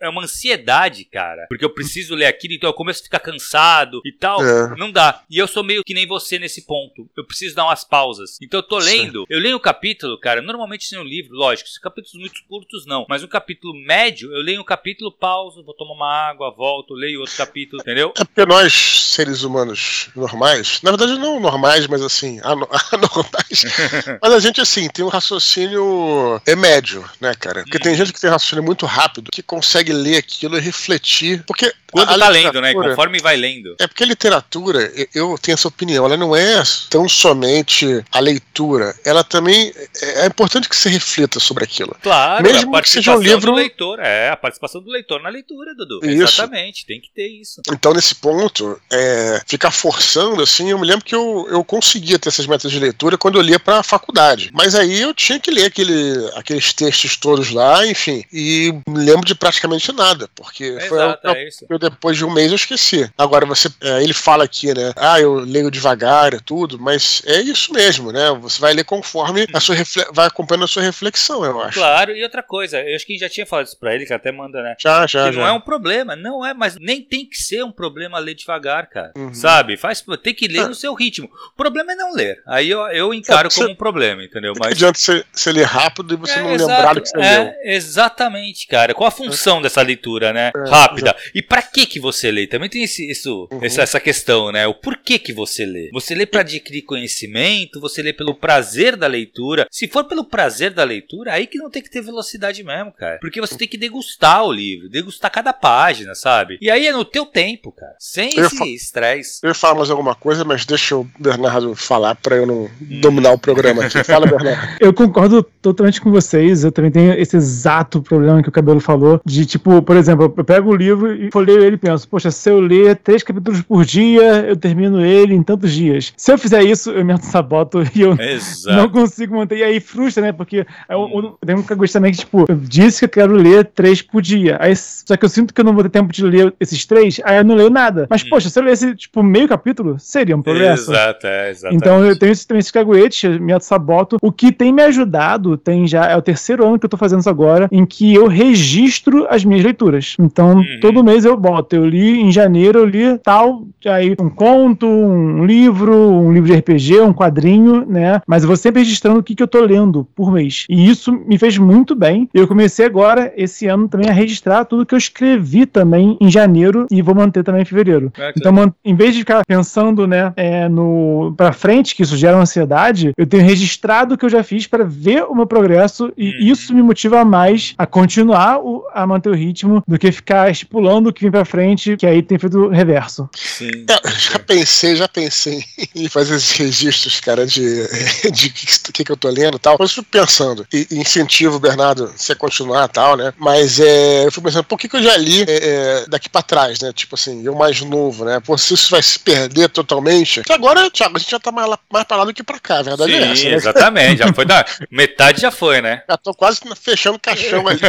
é uma ansiedade, cara, porque eu preciso ler aquilo, então eu começo a ficar cansado e tal, é. não dá, e eu sou meio que nem você nesse ponto, eu preciso dar umas pausas, então eu tô lendo, Sim. eu leio um capítulo, cara, normalmente tem um livro, lógico, capítulos muito curtos não, mas um capítulo médio, eu leio um capítulo, pauso, vou tomar uma água, volto, leio outro capítulo, entendeu? É porque nós, seres humanos normais, na verdade não normais, mas assim, anormais, mas a gente assim, tem um raciocínio é médio, né, cara? Porque hum. tem gente que tem raciocínio muito rápido, que consegue ler aquilo e refletir, porque quando tá lendo, né? Conforme vai lendo. É porque a literatura, eu tenho essa opinião, ela não é tão somente a leitura, ela também é, é importante que você reflita sobre aquilo. Claro, mesmo que seja um livro do leitor, é a participação do leitor na leitura, Dudu. Isso. Exatamente, tem que ter isso. Então nesse ponto, é, ficar forçando assim, eu me lembro que eu, eu conseguia ter essas metas de leitura quando eu lia para a faculdade, mas aí eu tinha que ler aquele, aqueles textos todos lá, enfim, e me lembro de praticamente nada, porque é foi exato, é isso. eu depois de um mês eu esqueci. Agora você, é, ele fala aqui, né? Ah, eu leio devagar e tudo, mas é isso mesmo, né? Você vai ler conforme a sua vai acompanhando a sua reflexão, eu acho. Claro, e outra coisa, eu acho que já tinha falado isso pra ele, que até manda, né? Já, já, que já. não é um problema, não é, mas nem tem que ser um problema ler devagar, cara. Uhum. Sabe? Faz, tem que ler ah. no seu ritmo. O problema é não ler. Aí eu, eu encaro é, como um problema, entendeu? Mas... Não adianta você, você ler rápido e você é, não exato, lembrar do que você é, leu. Exatamente, cara. Qual a função dessa leitura, né? É, Rápida. E para que que você lê? Também tem esse, isso, uhum. essa, essa questão, né? O porquê que você lê. Você lê para adquirir conhecimento, você lê pelo prazer da leitura. Se for pelo prazer da leitura, aí que não tem que ter velocidade mesmo, cara. Porque você tem que degustar o livro, degustar cada página, sabe? E aí é no teu tempo, cara. Sem eu esse estresse. Eu ia falar mais alguma coisa, mas deixa o Bernardo falar para eu não hum. dominar o programa aqui. Fala, Bernardo. eu concordo totalmente com vocês. Eu também tenho esse exato problema que o Cabelo falou. De tipo, por exemplo, eu pego o livro e folheio ele e penso, poxa, se eu ler três capítulos por dia, eu termino ele em tantos dias. Se eu fizer isso, eu me saboto e eu Exato. não consigo manter. E aí frustra, né? Porque eu, eu tenho um cagosto também que, tipo, eu disse que eu quero ler três por dia. Aí, só que eu sinto que eu não vou ter tempo de ler esses três, aí eu não leio nada. Mas, hum. poxa, se eu lesse, tipo, meio capítulo, seria um progresso. Exato, é, exatamente. Então eu tenho esse, tenho esse caguete, me saboto. O que tem me ajudado, tem já, é o terceiro ano que eu tô fazendo isso agora, em que eu registro as minhas leituras. Então, uhum. todo mês eu boto. Eu li em janeiro, eu li tal, aí um conto, um livro, um livro de RPG, um quadrinho, né? Mas eu vou sempre registrando o que, que eu tô lendo por mês. E isso me fez muito bem. Eu comecei agora, esse ano, também a registrar tudo que eu escrevi também em janeiro e vou manter também em fevereiro. É, então, em vez de ficar pensando, né, é, no pra frente, que isso gera ansiedade, eu tenho registrado o que eu já fiz para ver o meu progresso e uhum. isso me motiva mais a continuar o, a manter o ritmo do que ficar estipulando o que vem para frente, que aí tem feito reverso. Sim. É, já pensei, já pensei em fazer esses registros, cara, de, de que, que, que eu tô lendo e tal. Mas eu fico pensando, e incentivo o Bernardo você continuar e tal, né? Mas é, eu fico pensando, por que, que eu já li é, é, daqui pra trás, né? Tipo assim, eu mais novo, né? Pô, se isso vai se perder totalmente. Que agora, Thiago, a gente já tá mais, mais pra lá do que pra cá, a verdade Sim, é essa. Né? Exatamente, já foi da. Metade já foi, né? Já tô quase fechando o caixão ali.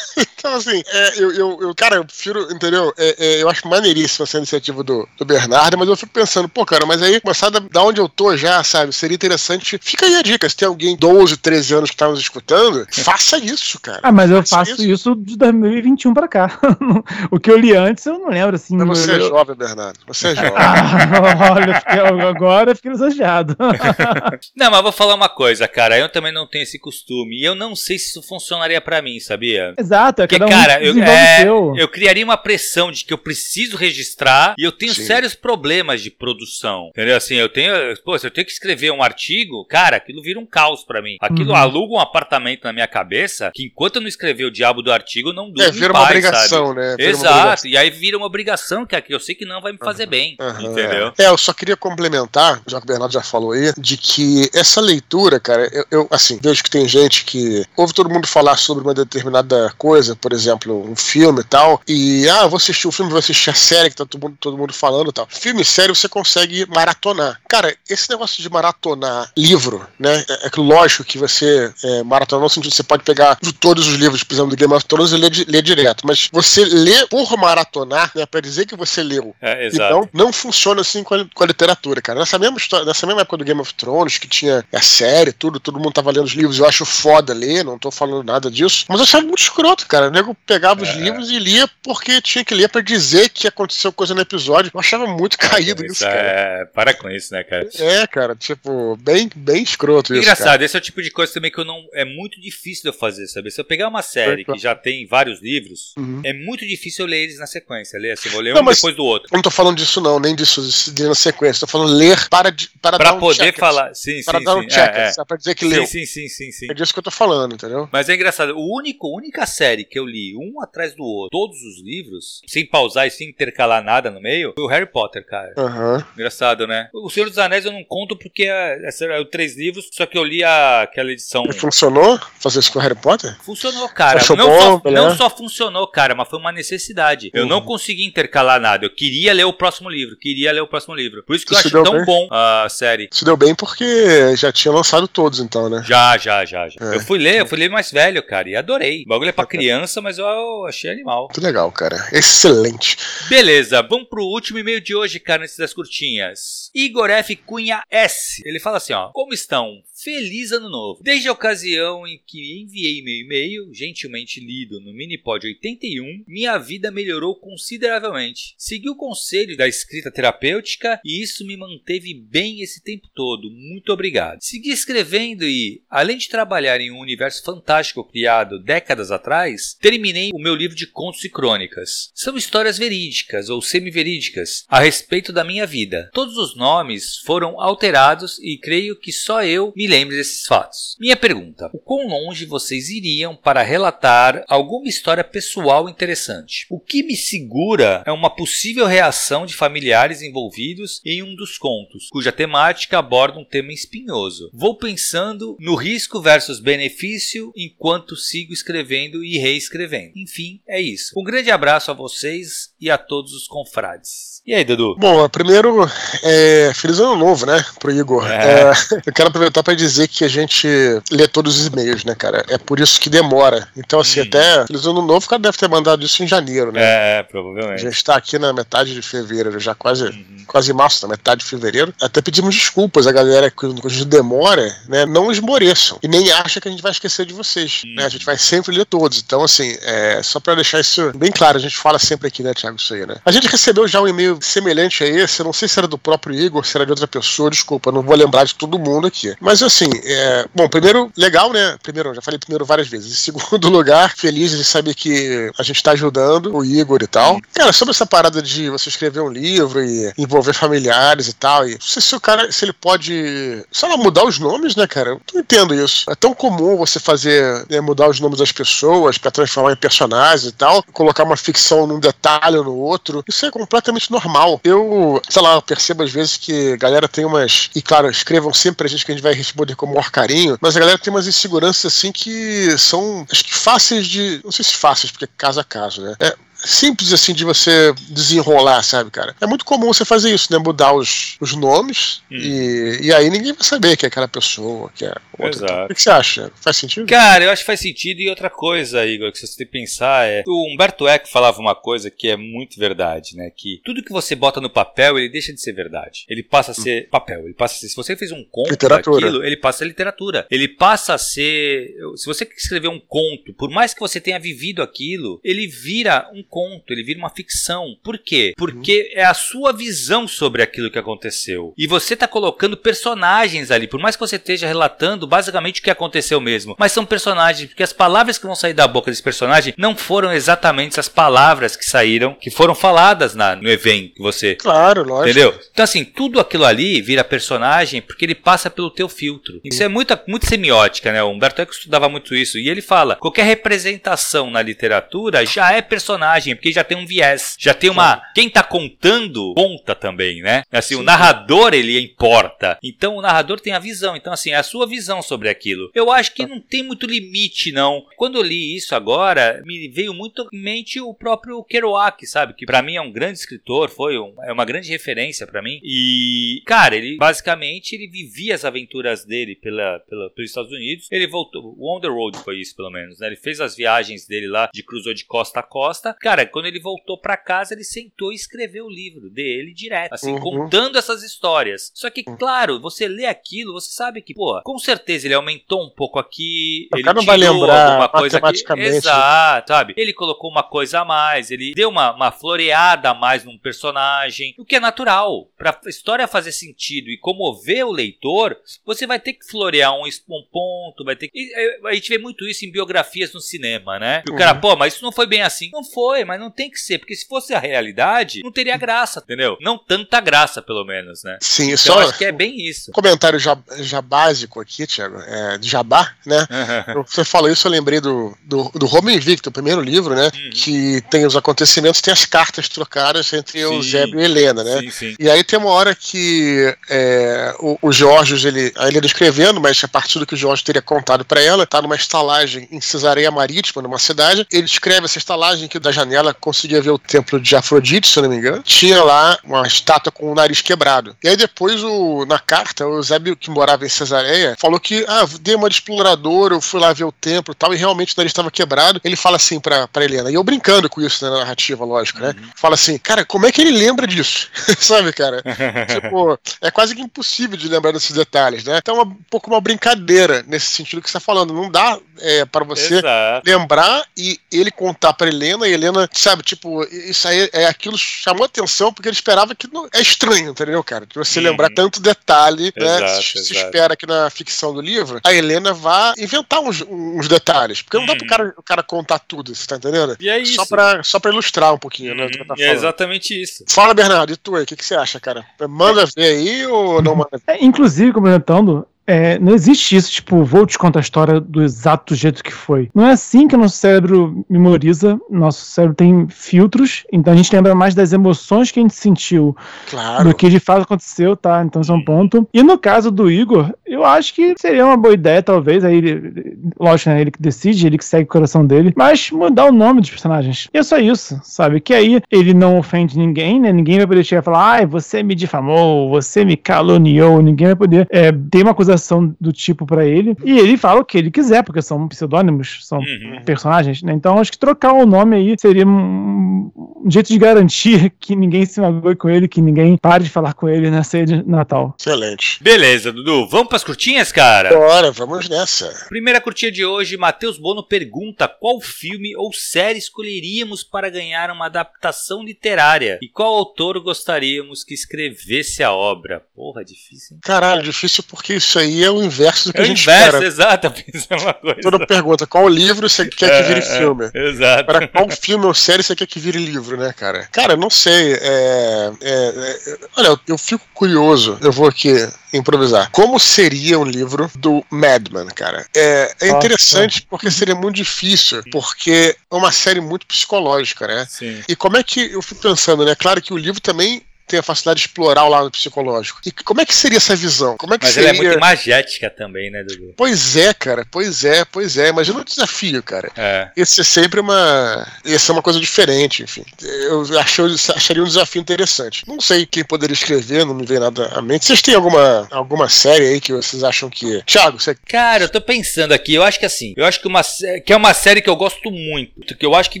então, assim, é, eu, eu, eu, cara, eu prefiro, entendeu? É, é, eu acho maneiríssima essa iniciativa do, do Bernardo, mas eu fico pensando, pô, cara, mas aí, moçada, da onde eu tô já, sabe? Seria interessante. Fica aí a dica, se tem alguém 12, 13 anos que tá nos escutando, faça isso, cara. Ah, mas eu faço isso. isso de 2021 pra cá. o que eu li antes, eu não lembro, assim. Mas você é eu... é jovem, Bernardo. Você é jovem. ah, olha, agora eu fiquei exagerado. não, mas vou falar uma coisa, cara. Eu também não tenho esse costume. E eu não sei se isso funcionaria para mim, sabia? Exato, é Porque, um cara, eu, é, eu criaria uma pressão de que eu preciso registrar e eu tenho Sim. sérios problemas de produção. Entendeu? Assim, eu tenho. Pô, se eu tenho que escrever um artigo, cara, aquilo vira um caos para mim. Aquilo uhum. aluga um apartamento na minha cabeça que enquanto eu não escrever o diabo do artigo, eu não durmo. É, vira paz, uma obrigação, sabe? né? Vira Exato. E aí vira uma obrigação que eu sei que não vai me fazer uhum. bem. Uhum. Entendeu? É. é, eu só queria complementar, já que o Bernardo já falou aí, de que essa leitura, cara, eu, eu assim, vejo que tem gente que ouve todo mundo falar sobre uma determinada coisa, por exemplo, um filme e tal, e ah, vou assistir o filme, vou assistir a série que tá todo mundo, todo mundo falando e tal. Filme sério você consegue maratonar. Cara, esse negócio de maratonar livro, né? É, é lógico que você é, maratonar no sentido que você pode pegar de todos os livros, por exemplo, do Game of Thrones e ler, ler direto, mas você lê por maratonar, né? Pra dizer que você leu. É. Então, não funciona assim com a, com a literatura, cara. Nessa mesma história, nessa mesma época do Game of Thrones, que tinha a série, tudo, todo mundo tava lendo os livros, eu acho foda ler, não tô falando nada disso, mas eu achava muito escroto, cara. O nego pegava os é. livros e lia porque tinha que ler para dizer que aconteceu coisa no episódio. Eu achava muito caído isso, cara. É, para com isso, né, cara? É, cara, tipo, bem, bem escroto isso. Engraçado, cara. esse é o tipo de coisa também que eu não. É muito difícil de eu fazer, sabe? Se eu pegar uma série que já tem vários livros, uhum. é muito difícil eu ler eles na sequência. Ler assim, vou ler não, um depois do outro. Eu não tô falando disso, não, nem disso de na sequência. Tô falando ler para, para, para poder um falar. Sim, para sim, dar sim. um check, é, é. para dizer que sim, leu. Sim, sim, sim, sim. É disso que eu tô falando, entendeu? Mas é engraçado. O único, a única série que eu li um atrás do outro, todos os livros, sem pausar e sem intercalar nada no meio, foi o Harry Potter, cara. Uhum. Engraçado, né? O Senhor dos Anéis eu não conto porque é, é, é, três livros, só que eu li a, aquela edição. E funcionou fazer isso com o Harry Potter? Funcionou, cara. Não, bom, só, não, só, funcionou, cara, mas foi uma necessidade. Eu não uhum. consegui intercalar nada. Eu queria ler o próximo livro. Queria ler o próximo livro. Por isso que isso eu acho tão bem? bom a série. Se deu bem porque já tinha lançado todos, então, né? Já, já, já. já. É. Eu fui ler, eu fui ler mais velho, cara, e adorei. O bagulho é pra criança, mas eu achei animal. Muito legal, cara. Excelente. Beleza, vamos pro último e-mail de hoje, cara, nesses das curtinhas. Igor F. Cunha S. Ele fala assim, ó. Como estão? Feliz Ano Novo! Desde a ocasião em que enviei meu e-mail, gentilmente lido no Minipod 81, minha vida melhorou consideravelmente. Segui o conselho da escrita terapêutica e isso me manteve bem esse tempo todo. Muito obrigado. Segui escrevendo e, além de trabalhar em um universo fantástico criado décadas atrás, terminei o meu livro de contos e crônicas. São histórias verídicas ou semi-verídicas a respeito da minha vida. Todos os nomes foram alterados e creio que só eu me lembre desses fatos. Minha pergunta: o quão longe vocês iriam para relatar alguma história pessoal interessante? O que me segura é uma possível reação de familiares envolvidos em um dos contos, cuja temática aborda um tema espinhoso. Vou pensando no risco versus benefício enquanto sigo escrevendo e reescrevendo. Enfim, é isso. Um grande abraço a vocês e a todos os confrades. E aí, Dudu? Bom, primeiro, é, feliz ano novo, né, pro Igor. É. É, eu quero aproveitar para dizer que a gente lê todos os e-mails, né, cara? É por isso que demora. Então, assim, hum. até feliz ano novo, o cara deve ter mandado isso em janeiro, né? É, provavelmente. A gente tá aqui na metade de fevereiro, já quase, uhum. quase março, na metade de fevereiro. Até pedimos desculpas a galera que a gente demora, né? Não esmoreçam. E nem acha que a gente vai esquecer de vocês. Né? A gente vai sempre ler todos. Então, assim, é, só para deixar isso bem claro, a gente fala sempre aqui, né, Thiago, isso aí, né? A gente recebeu já um e-mail semelhante a esse, eu não sei se era do próprio Igor, se era de outra pessoa, desculpa, não vou lembrar de todo mundo aqui. Mas assim, é, bom, primeiro, legal, né? Primeiro, já falei primeiro várias vezes. Em segundo lugar, feliz de saber que a gente tá ajudando o Igor e tal. Cara, sobre essa parada de você escrever um livro e envolver familiares e tal, e não sei se o cara, se ele pode, sei lá, mudar os nomes, né, cara? Eu não entendo isso. É tão comum você fazer, né, mudar os nomes das pessoas para transformar em personagens e tal, colocar uma ficção num detalhe ou no outro. Isso é completamente normal. Eu, sei lá, percebo às vezes que a galera tem umas. E claro, escrevam sempre a gente que a gente vai responder com o maior carinho, mas a galera tem umas inseguranças assim que são, acho que fáceis de. Não sei se fáceis, porque é caso a caso, né? É, simples assim de você desenrolar, sabe, cara? É muito comum você fazer isso, né? Mudar os, os nomes hum. e, e aí ninguém vai saber que é aquela pessoa, que é outra. Exato. O que você acha? Faz sentido? Cara, eu acho que faz sentido. E outra coisa, Igor, que você tem que pensar é. O Humberto Eco falava uma coisa que é muito verdade, né? Que tudo que você bota no papel, ele deixa de ser verdade. Ele passa a ser hum. papel. Ele passa a ser. Se você fez um conto literatura. daquilo, ele passa a literatura. Ele passa a ser. Se você escrever um conto, por mais que você tenha vivido aquilo, ele vira um conto, ele vira uma ficção. Por quê? Porque uhum. é a sua visão sobre aquilo que aconteceu. E você está colocando personagens ali, por mais que você esteja relatando basicamente o que aconteceu mesmo, mas são personagens, porque as palavras que vão sair da boca desse personagem não foram exatamente as palavras que saíram, que foram faladas na, no evento que você. Claro, lógico. Entendeu? Então, assim, tudo aquilo ali vira personagem porque ele passa pelo teu filtro. Isso é muito, muito semiótica, né? O Humberto Eco estudava muito isso. E ele fala: qualquer representação na literatura já é personagem, porque já tem um viés, já tem uma. Quem tá contando conta também, né? Assim, Sim. o narrador ele importa. Então o narrador tem a visão. Então, assim, é a sua visão sobre aquilo. Eu acho que não tem muito limite, não. Quando eu li isso agora, me veio muito em mente o próprio Kerouac, sabe? Que para mim é um grande escritor, foi um, é uma grande referência para mim. E, cara, ele basicamente ele vivia as aventuras dele pela, pela, pelos Estados Unidos. Ele voltou, o On the Road foi isso, pelo menos, né? Ele fez as viagens dele lá, de cruzou de costa a costa. Cara, quando ele voltou para casa, ele sentou e escreveu o livro dele direto, assim, uhum. contando essas histórias. Só que, claro, você lê aquilo, você sabe que, pô, com certeza ele aumentou um pouco aqui, o ele não vai lembrar alguma coisa aqui. Exato, sabe? Ele colocou uma coisa a mais, ele deu uma, uma floreada a mais num personagem, o que é natural. Pra história fazer sentido e comover o leitor, você vai ter que florear um, um ponto, vai ter que. A gente vê muito isso em biografias no cinema, né? E o cara, uhum. pô, mas isso não foi bem assim. Não foi, mas não tem que ser, porque se fosse a realidade, não teria graça, entendeu? Não tanta graça, pelo menos, né? Sim, então, só. acho que é bem isso. Comentário já, já básico aqui, Thiago, é, de Jabá, né? Você falou isso, eu lembrei do, do, do Homo Invicto, o primeiro livro, né? Uhum. Que tem os acontecimentos, tem as cartas trocadas entre o Eusébio e Helena, né? Sim, sim. E aí tem uma hora que é, o, o Jorge, ele, ele descrevendo, mas a partir do que o Jorge teria contado para ela, tá numa estalagem em Cesareia Marítima, numa cidade. Ele descreve essa estalagem que da janela conseguia ver o templo de Afrodite, se eu não me engano. Tinha lá uma estátua com o nariz quebrado. E aí depois, o, na carta, o Eusébio, que morava em Cesareia, falou que, ah, dei uma de explorador, eu fui lá ver o templo e tal, e realmente o nariz estava quebrado. Ele fala assim pra, pra Helena, e eu brincando com isso né, na narrativa, lógico, né? Uhum. Fala assim, cara, como é que ele lembra disso? Sabe, cara? tipo, é quase que impossível de lembrar desses detalhes, né? Então é um pouco uma brincadeira nesse sentido que você está falando. Não dá é, para você Exato. lembrar e ele contar para Helena e Helena, sabe, tipo, isso aí é aquilo chamou atenção porque ele esperava que não, é estranho, entendeu, cara? De você uhum. lembrar tanto detalhe, né? exato, né? Se, se, espera que na ficção do livro a Helena vá inventar uns, uns detalhes, porque não dá pro uhum. cara, o cara contar tudo, você tá entendendo? E é isso. Só pra, só pra ilustrar um pouquinho, né? Tá é exatamente isso. Fala, Bernardo, e tu aí, o que, que você acha, cara? Manda ver aí ou não manda ver? É, inclusive, comentando, é, não existe isso, tipo, vou te contar a história do exato jeito que foi. Não é assim que o nosso cérebro memoriza. Nosso cérebro tem filtros, então a gente lembra mais das emoções que a gente sentiu claro. do que de fato aconteceu, tá? Então isso é um ponto. E no caso do Igor, eu acho que seria uma boa ideia, talvez. Aí, lógico, né? Ele que decide, ele que segue o coração dele, mas mudar o nome dos personagens. E é só isso, sabe? Que aí ele não ofende ninguém, né? Ninguém vai poder chegar e falar, ai, você me difamou, você me caluniou, ninguém vai poder é, ter uma acusação do tipo para ele. E ele fala o que ele quiser, porque são pseudônimos, são uhum. personagens, né? Então acho que trocar o nome aí seria um, um, jeito de garantir que ninguém se magoe com ele, que ninguém pare de falar com ele na ceia de Natal. Excelente. Beleza, Dudu. Vamos pras curtinhas, cara? Bora, vamos nessa. Primeira curtinha de hoje, Matheus Bono pergunta qual filme ou série escolheríamos para ganhar uma adaptação literária e qual autor gostaríamos que escrevesse a obra. Porra, difícil, hein? Caralho, difícil porque isso aí é o inverso do que é a gente inverso, espera. Exato, é coisa. Toda pergunta, qual livro você quer que vire é, filme? É, exato. Para qual filme ou série você quer que vire livro, né, cara? Cara, não sei. É, é, é, olha, eu fico curioso, eu vou aqui improvisar. Como seria um livro do Madman, cara? É, é interessante porque seria muito difícil, porque é uma série muito psicológica, né? Sim. E como é que eu fico pensando, né? Claro que o livro também tem a facilidade de explorar o lado psicológico. E como é que seria essa visão? Como é que Mas seria... ela é muito imagética também, né, Dudu? Pois é, cara, pois é, pois é. Imagina o desafio, cara. É. Ia ser sempre uma. Ia ser uma coisa diferente, enfim. Eu achei, acharia um desafio interessante. Não sei quem poderia escrever, não me veio nada à mente. Vocês têm alguma, alguma série aí que vocês acham que. Thiago, você. Cara, eu tô pensando aqui, eu acho que assim, eu acho que, uma, que é uma série que eu gosto muito, que eu acho que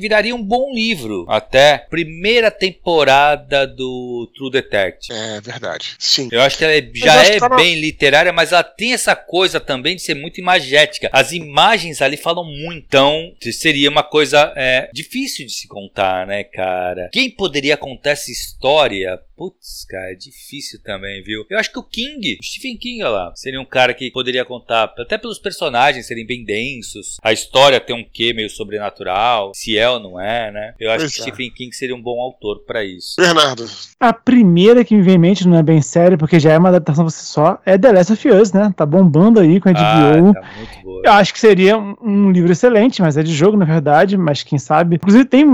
viraria um bom livro até. Primeira temporada do True Detective. É verdade. Sim. Eu acho que ela é, já é tá bem literária, mas ela tem essa coisa também de ser muito imagética. As imagens ali falam muito. Então, seria uma coisa é, difícil de se contar, né, cara? Quem poderia contar essa história Putz, cara, é difícil também, viu? Eu acho que o King, o Stephen King, olha lá, seria um cara que poderia contar, até pelos personagens serem bem densos, a história ter um quê meio sobrenatural, se é ou não é, né? Eu acho pois que é. Stephen King seria um bom autor para isso. Bernardo. A primeira que me vem em mente não é bem séria, porque já é uma adaptação você só, é The Last of Us, né? Tá bombando aí com a HBO. Ah, tá muito boa. Eu acho que seria um livro excelente, mas é de jogo, na verdade, mas quem sabe. Inclusive tem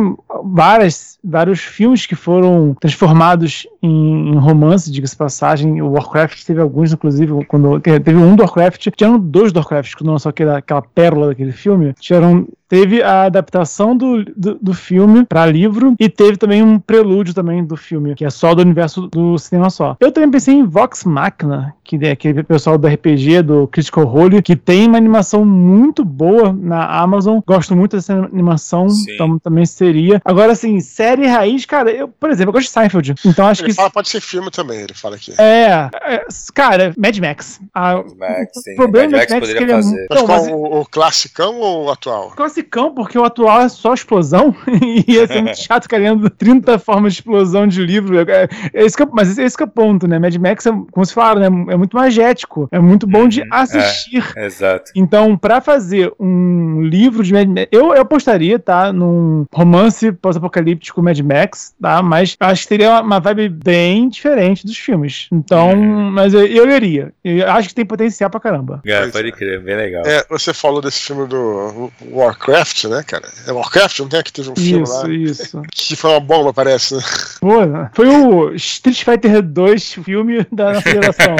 várias, vários filmes que foram transformados em, romance, diga-se passagem. O Warcraft teve alguns, inclusive, quando teve um do Warcraft, tinham dois do Warcraft, quando lançou aquela, aquela pérola daquele filme. Tiveram teve a adaptação do, do, do filme para livro e teve também um prelúdio também do filme, que é só do universo do cinema só. Eu também pensei em Vox Machina, que é aquele pessoal do RPG, do Critical Role, que tem uma animação muito boa na Amazon. Gosto muito dessa animação, Sim. então também seria. Agora, assim, série raiz, cara, eu, por exemplo, eu gosto de Seinfeld, então acho ele que... Fala, pode ser filme também, ele fala aqui. É, é cara, Mad Max. Ah, Mad Max. O problema Mad Max, Max poderia é fazer. É... Então, mas... O, o classicão ou o atual? Classicão classicão, porque o atual é só explosão. e ia ser muito chato querendo 30 formas de explosão de livro. É, é esse que, mas esse que é o ponto, né? Mad Max, é, como se fala, né? é muito magético. É muito bom de uhum. assistir. É, exato. Então, para fazer um livro de Mad Max, eu, eu apostaria, tá? Num romance pós-apocalíptico Mad Max, tá? Mas acho que teria uma vibe bem diferente dos filmes. Então, uhum. mas eu, eu leria. Eu acho que tem potencial pra caramba. É, pode crer, bem legal. É, você falou desse filme do Warcraft, né, cara? É Warcraft, não tem que teve um filme isso, lá. Isso, Que foi uma bomba, parece, né? Pô, foi o Street Fighter 2 filme da nossa geração.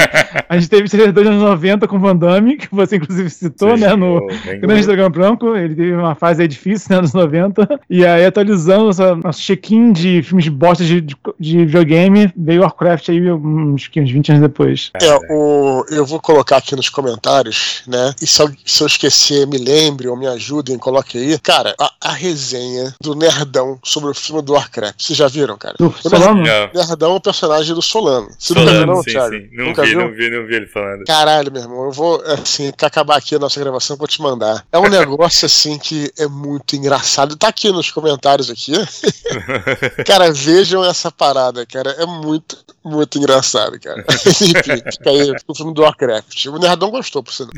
a gente teve Street Fighter 2 nos 90 com Van Damme, que você inclusive citou, Sim, né? No Grande Dragão Branco. Ele teve uma fase aí difícil, né? Nos 90. E aí, atualizando nossa, nosso check-in de filmes de bosta de, de, de, videogame, veio Warcraft aí uns, uns 20 anos depois. É, o, eu vou colocar aqui nos comentários, né? E se eu, se eu esquecer, me lembre ou me ajudem, coloque aí. Cara, a, a, resenha do Nerdão sobre o filme do Warcraft. Vocês já viram, cara? Do o Solano? Nerdão é o personagem do Solano. Você Solano, nunca viu, não, sim, Thiago? Sim. Não nunca vi, viu? não vi, não vi ele falando. Caralho, meu irmão, eu vou, assim, que acabar aqui a nossa gravação, vou te mandar. É um negócio, assim, que é muito engraçado. Tá aqui nos comentários aqui. cara, vejam essa parada, cara. É muito, muito engraçado, cara. Enfim, fica aí o filme do Warcraft. O Nerdão gostou, por sinal.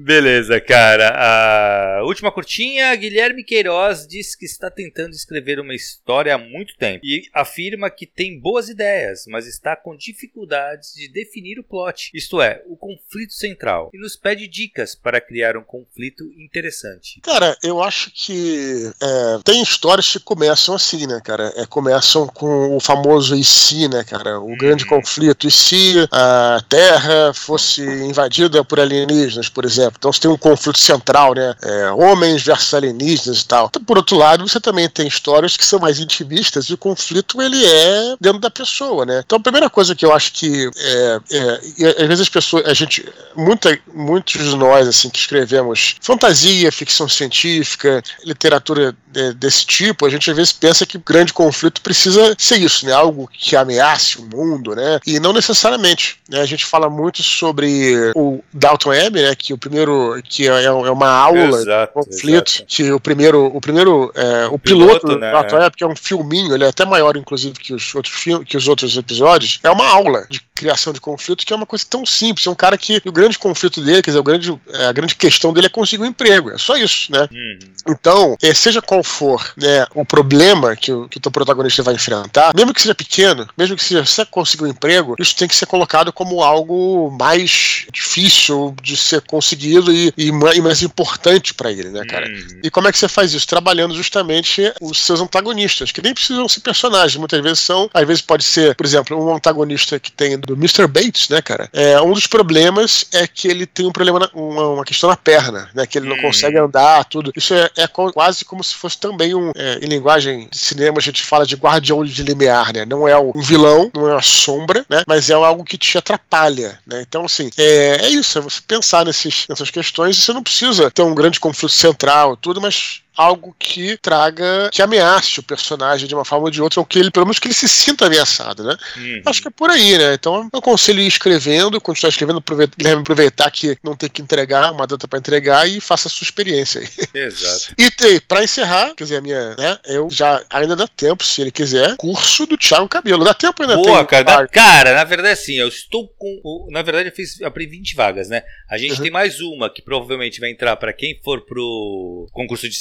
Beleza, cara. A última curtinha, Guilherme Queiroz diz que está tentando escrever uma história há muito tempo e afirma que tem boas ideias, mas está com dificuldades de definir o plot, isto é, o conflito central, e nos pede dicas para criar um conflito interessante. Cara, eu acho que é, tem histórias que começam assim, né, cara? É, começam com o famoso e se, né, cara? O hum. grande conflito. E se a Terra fosse invadida por alienígenas, por exemplo? Então você tem um conflito central, né? É, homens versus alienígenas e tal. Por outro lado, você também tem histórias que são mais intimistas e o conflito ele é dentro da pessoa, né? Então a primeira coisa que eu acho que é, é, às vezes as pessoas, a gente, muita, muitos de nós assim que escrevemos fantasia, ficção científica, literatura de, desse tipo, a gente às vezes pensa que o grande conflito precisa ser isso, né? Algo que ameace o mundo, né? E não necessariamente. Né? A gente fala muito sobre o Dalton Webb, né? Que o primeiro que é, é uma aula exato, de conflito, exato. que o primeiro, o primeiro, é, o, piloto, piloto né? Webb, que é um filminho, ele é até maior inclusive que os outros que os outros episódios, é uma aula de criação de conflito, que é uma coisa tão simples. É um cara que o grande conflito dele, quer dizer, o grande, é, a grande questão dele é conseguir um emprego. É só isso, né? Uhum. Então, é, seja qual for né, o problema que o, que o teu protagonista vai enfrentar, mesmo que seja pequeno, mesmo que seja você conseguir um emprego, isso tem que ser colocado como algo mais difícil de ser conseguido e, e mais importante para ele, né, cara? Uhum. E como é que você faz isso? Trabalhando justamente os seus antagonistas, que nem precisam ser personagens, muitas vezes são, às vezes pode ser, por exemplo, um antagonista que tem do Mr. Bates, né, cara? É, um dos problemas é que ele tem um problema, na, uma, uma, questão na perna, né? Que ele não uhum. consegue andar, tudo. Isso é, é, quase como se fosse também um, é, em linguagem de cinema, a gente fala de guardião de limiar, né? Não é um vilão, não é uma sombra, né? Mas é algo que te atrapalha, né? Então, assim, é, é isso, é você pensar nesses, nessas questões e você não precisa ter um grande conflito central, tudo, mas algo que traga, que ameace o personagem de uma forma ou de outra, ou que ele, pelo menos que ele se sinta ameaçado, né? Uhum. Acho que é por aí, né? Então eu aconselho ir escrevendo, continuar escrevendo, aproveitar, aproveitar que não tem que entregar, uma data para entregar e faça a sua experiência aí. Exato. E tem, pra encerrar, quer dizer, a minha, né? Eu já ainda dá tempo, se ele quiser, curso do Thiago Cabelo. Dá tempo ainda Boa, tem, cara, dá, cara, na verdade, assim, eu estou com. Na verdade, eu fiz. Abri 20 vagas, né? A gente uhum. tem mais uma que provavelmente vai entrar para quem for pro concurso de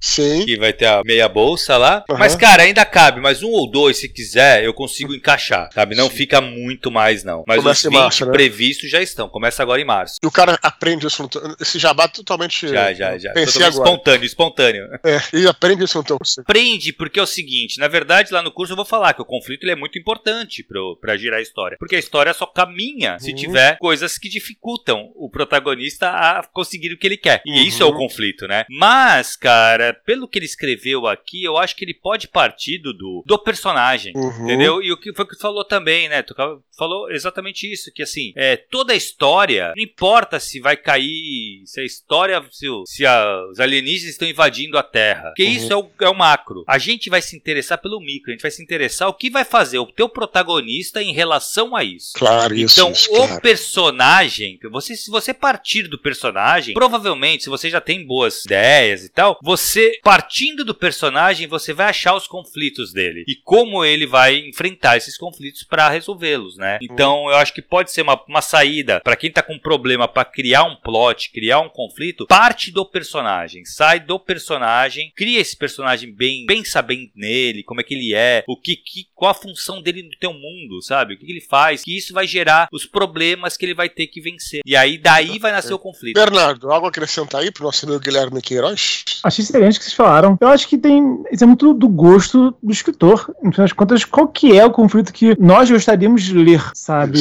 Sim. Que vai ter a meia bolsa lá. Uhum. Mas, cara, ainda cabe, mas um ou dois, se quiser, eu consigo encaixar, sabe? Não Sim. fica muito mais, não. Mas Começa os 20 março, né? previstos já estão. Começa agora em março. E o cara aprende isso. Esse jabá totalmente. Já, já, já. Pensei agora. Espontâneo, espontâneo. É, e aprende isso no teu curso. Aprende, porque é o seguinte: na verdade, lá no curso eu vou falar que o conflito ele é muito importante pro, pra girar a história. Porque a história só caminha se uhum. tiver coisas que dificultam o protagonista a conseguir o que ele quer. E uhum. isso é o conflito, né? Mas, cara, pelo que ele escreveu aqui, eu acho que ele pode partir do, do personagem, uhum. entendeu? E o que foi que tu falou também, né? Tu falou exatamente isso, que assim, é, toda a história, não importa se vai cair, se a história, se, se a, os alienígenas estão invadindo a Terra, porque uhum. isso é o, é o macro. A gente vai se interessar pelo micro, a gente vai se interessar o que vai fazer o teu protagonista em relação a isso. Claro, isso. Então, isso, o claro. personagem, você, se você partir do personagem, provavelmente, se você já tem boas ideias e tal, você partindo do personagem, você vai achar os conflitos dele e como ele vai enfrentar esses conflitos para resolvê-los, né? Então, eu acho que pode ser uma, uma saída para quem tá com problema para criar um plot, criar um conflito, parte do personagem, sai do personagem, cria esse personagem bem, pensa bem nele, como é que ele é, o que, que qual a função dele no teu mundo, sabe? O que, que ele faz, que isso vai gerar os problemas que ele vai ter que vencer. E aí daí vai nascer o conflito. Bernardo, algo a acrescentar aí pro nosso amigo Guilherme Queiroz? Achei excelente o que vocês falaram. Eu acho que tem. Isso é muito do gosto do escritor. No final das contas, qual que é o conflito que nós gostaríamos de ler, sabe?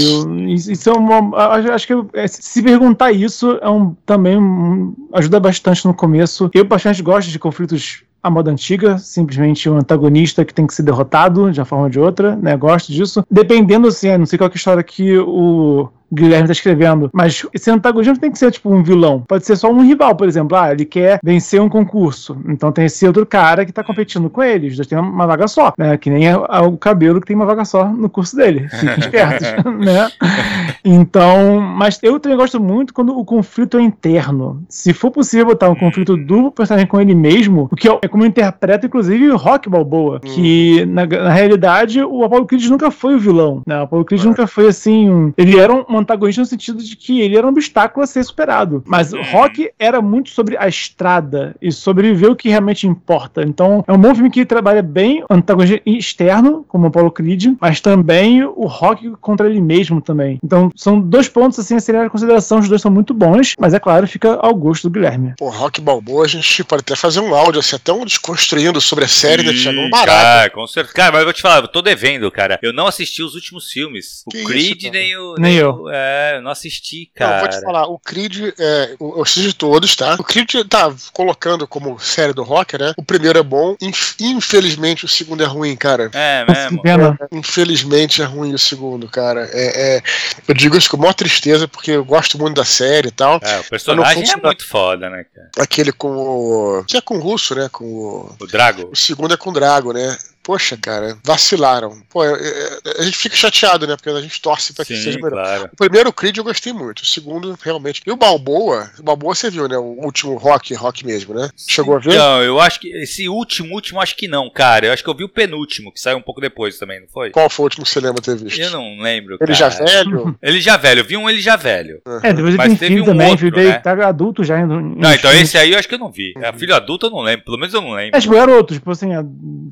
Isso, isso é uma. Acho que é, se perguntar isso é um, também um, ajuda bastante no começo. Eu bastante gosto de conflitos a moda antiga, simplesmente um antagonista que tem que ser derrotado de uma forma ou de outra, né? Gosto disso. Dependendo, assim, não sei qual é a história que o Guilherme tá escrevendo. Mas esse antagonista não tem que ser tipo um vilão. Pode ser só um rival, por exemplo. Ah, ele quer vencer um concurso. Então tem esse outro cara que tá competindo com ele. Os dois têm uma vaga só, né? Que nem o cabelo que tem uma vaga só no curso dele. Fiquem espertos, né? Então, mas eu também gosto muito quando o conflito é interno. Se for possível botar um conflito do personagem com ele mesmo, o que é como interpreta, inclusive, Rock Balboa, hum. que na, na, realidade o Apollo Creed nunca foi o vilão, né? O Apollo Creed é. nunca foi assim, um, ele era um antagonista no sentido de que ele era um obstáculo a ser superado. Mas uhum. Rock era muito sobre a estrada e sobre ver o que realmente importa. Então, é um bom filme que trabalha bem o antagonista externo, como o Paulo Creed, mas também o Rock contra ele mesmo também. Então, são dois pontos assim a serem em consideração. Os dois são muito bons, mas é claro, fica ao gosto do Guilherme. Pô, Rock Balboa, a gente pode até fazer um áudio assim, até um desconstruindo sobre a série da Thiago um barato. Cara, com certeza. Cara, mas eu vou te falar, eu tô devendo, cara. Eu não assisti os últimos filmes. O que Creed isso, nem o. Nem, nem eu. É, eu não assisti, cara. Não, vou te falar, o Creed, é, eu assisti todos, tá? O Creed tá colocando como série do rock, né? O primeiro é bom, infelizmente o segundo é ruim, cara. É mesmo. Infelizmente é ruim o segundo, cara. É, é, eu digo isso com maior tristeza, porque eu gosto muito da série e tal. É, o personagem é muito foda, né, cara? Aquele com o. Que é com o russo, né? Com o. O Drago. O segundo é com o Drago, né? Poxa, cara, vacilaram. Pô, a gente fica chateado, né? Porque a gente torce pra que Sim, seja melhor. Claro. O primeiro Creed eu gostei muito. O segundo, realmente. E o Balboa, o Balboa você viu, né? O último rock, rock mesmo, né? Chegou a ver? Não, eu acho que esse último, último, acho que não, cara. Eu acho que eu vi o penúltimo, que saiu um pouco depois também, não foi? Qual foi o último que você lembra ter visto? Eu não lembro. Ele cara. já velho? ele já velho, eu vi um ele já velho. Uhum. É, depois ele Mas tem filho um também, outro, filho né? tá adulto já. Indo, não, então esse aí eu acho que eu não vi. Uhum. É, filho adulto eu não lembro, pelo menos eu não lembro. É, tipo, garoto, tipo assim,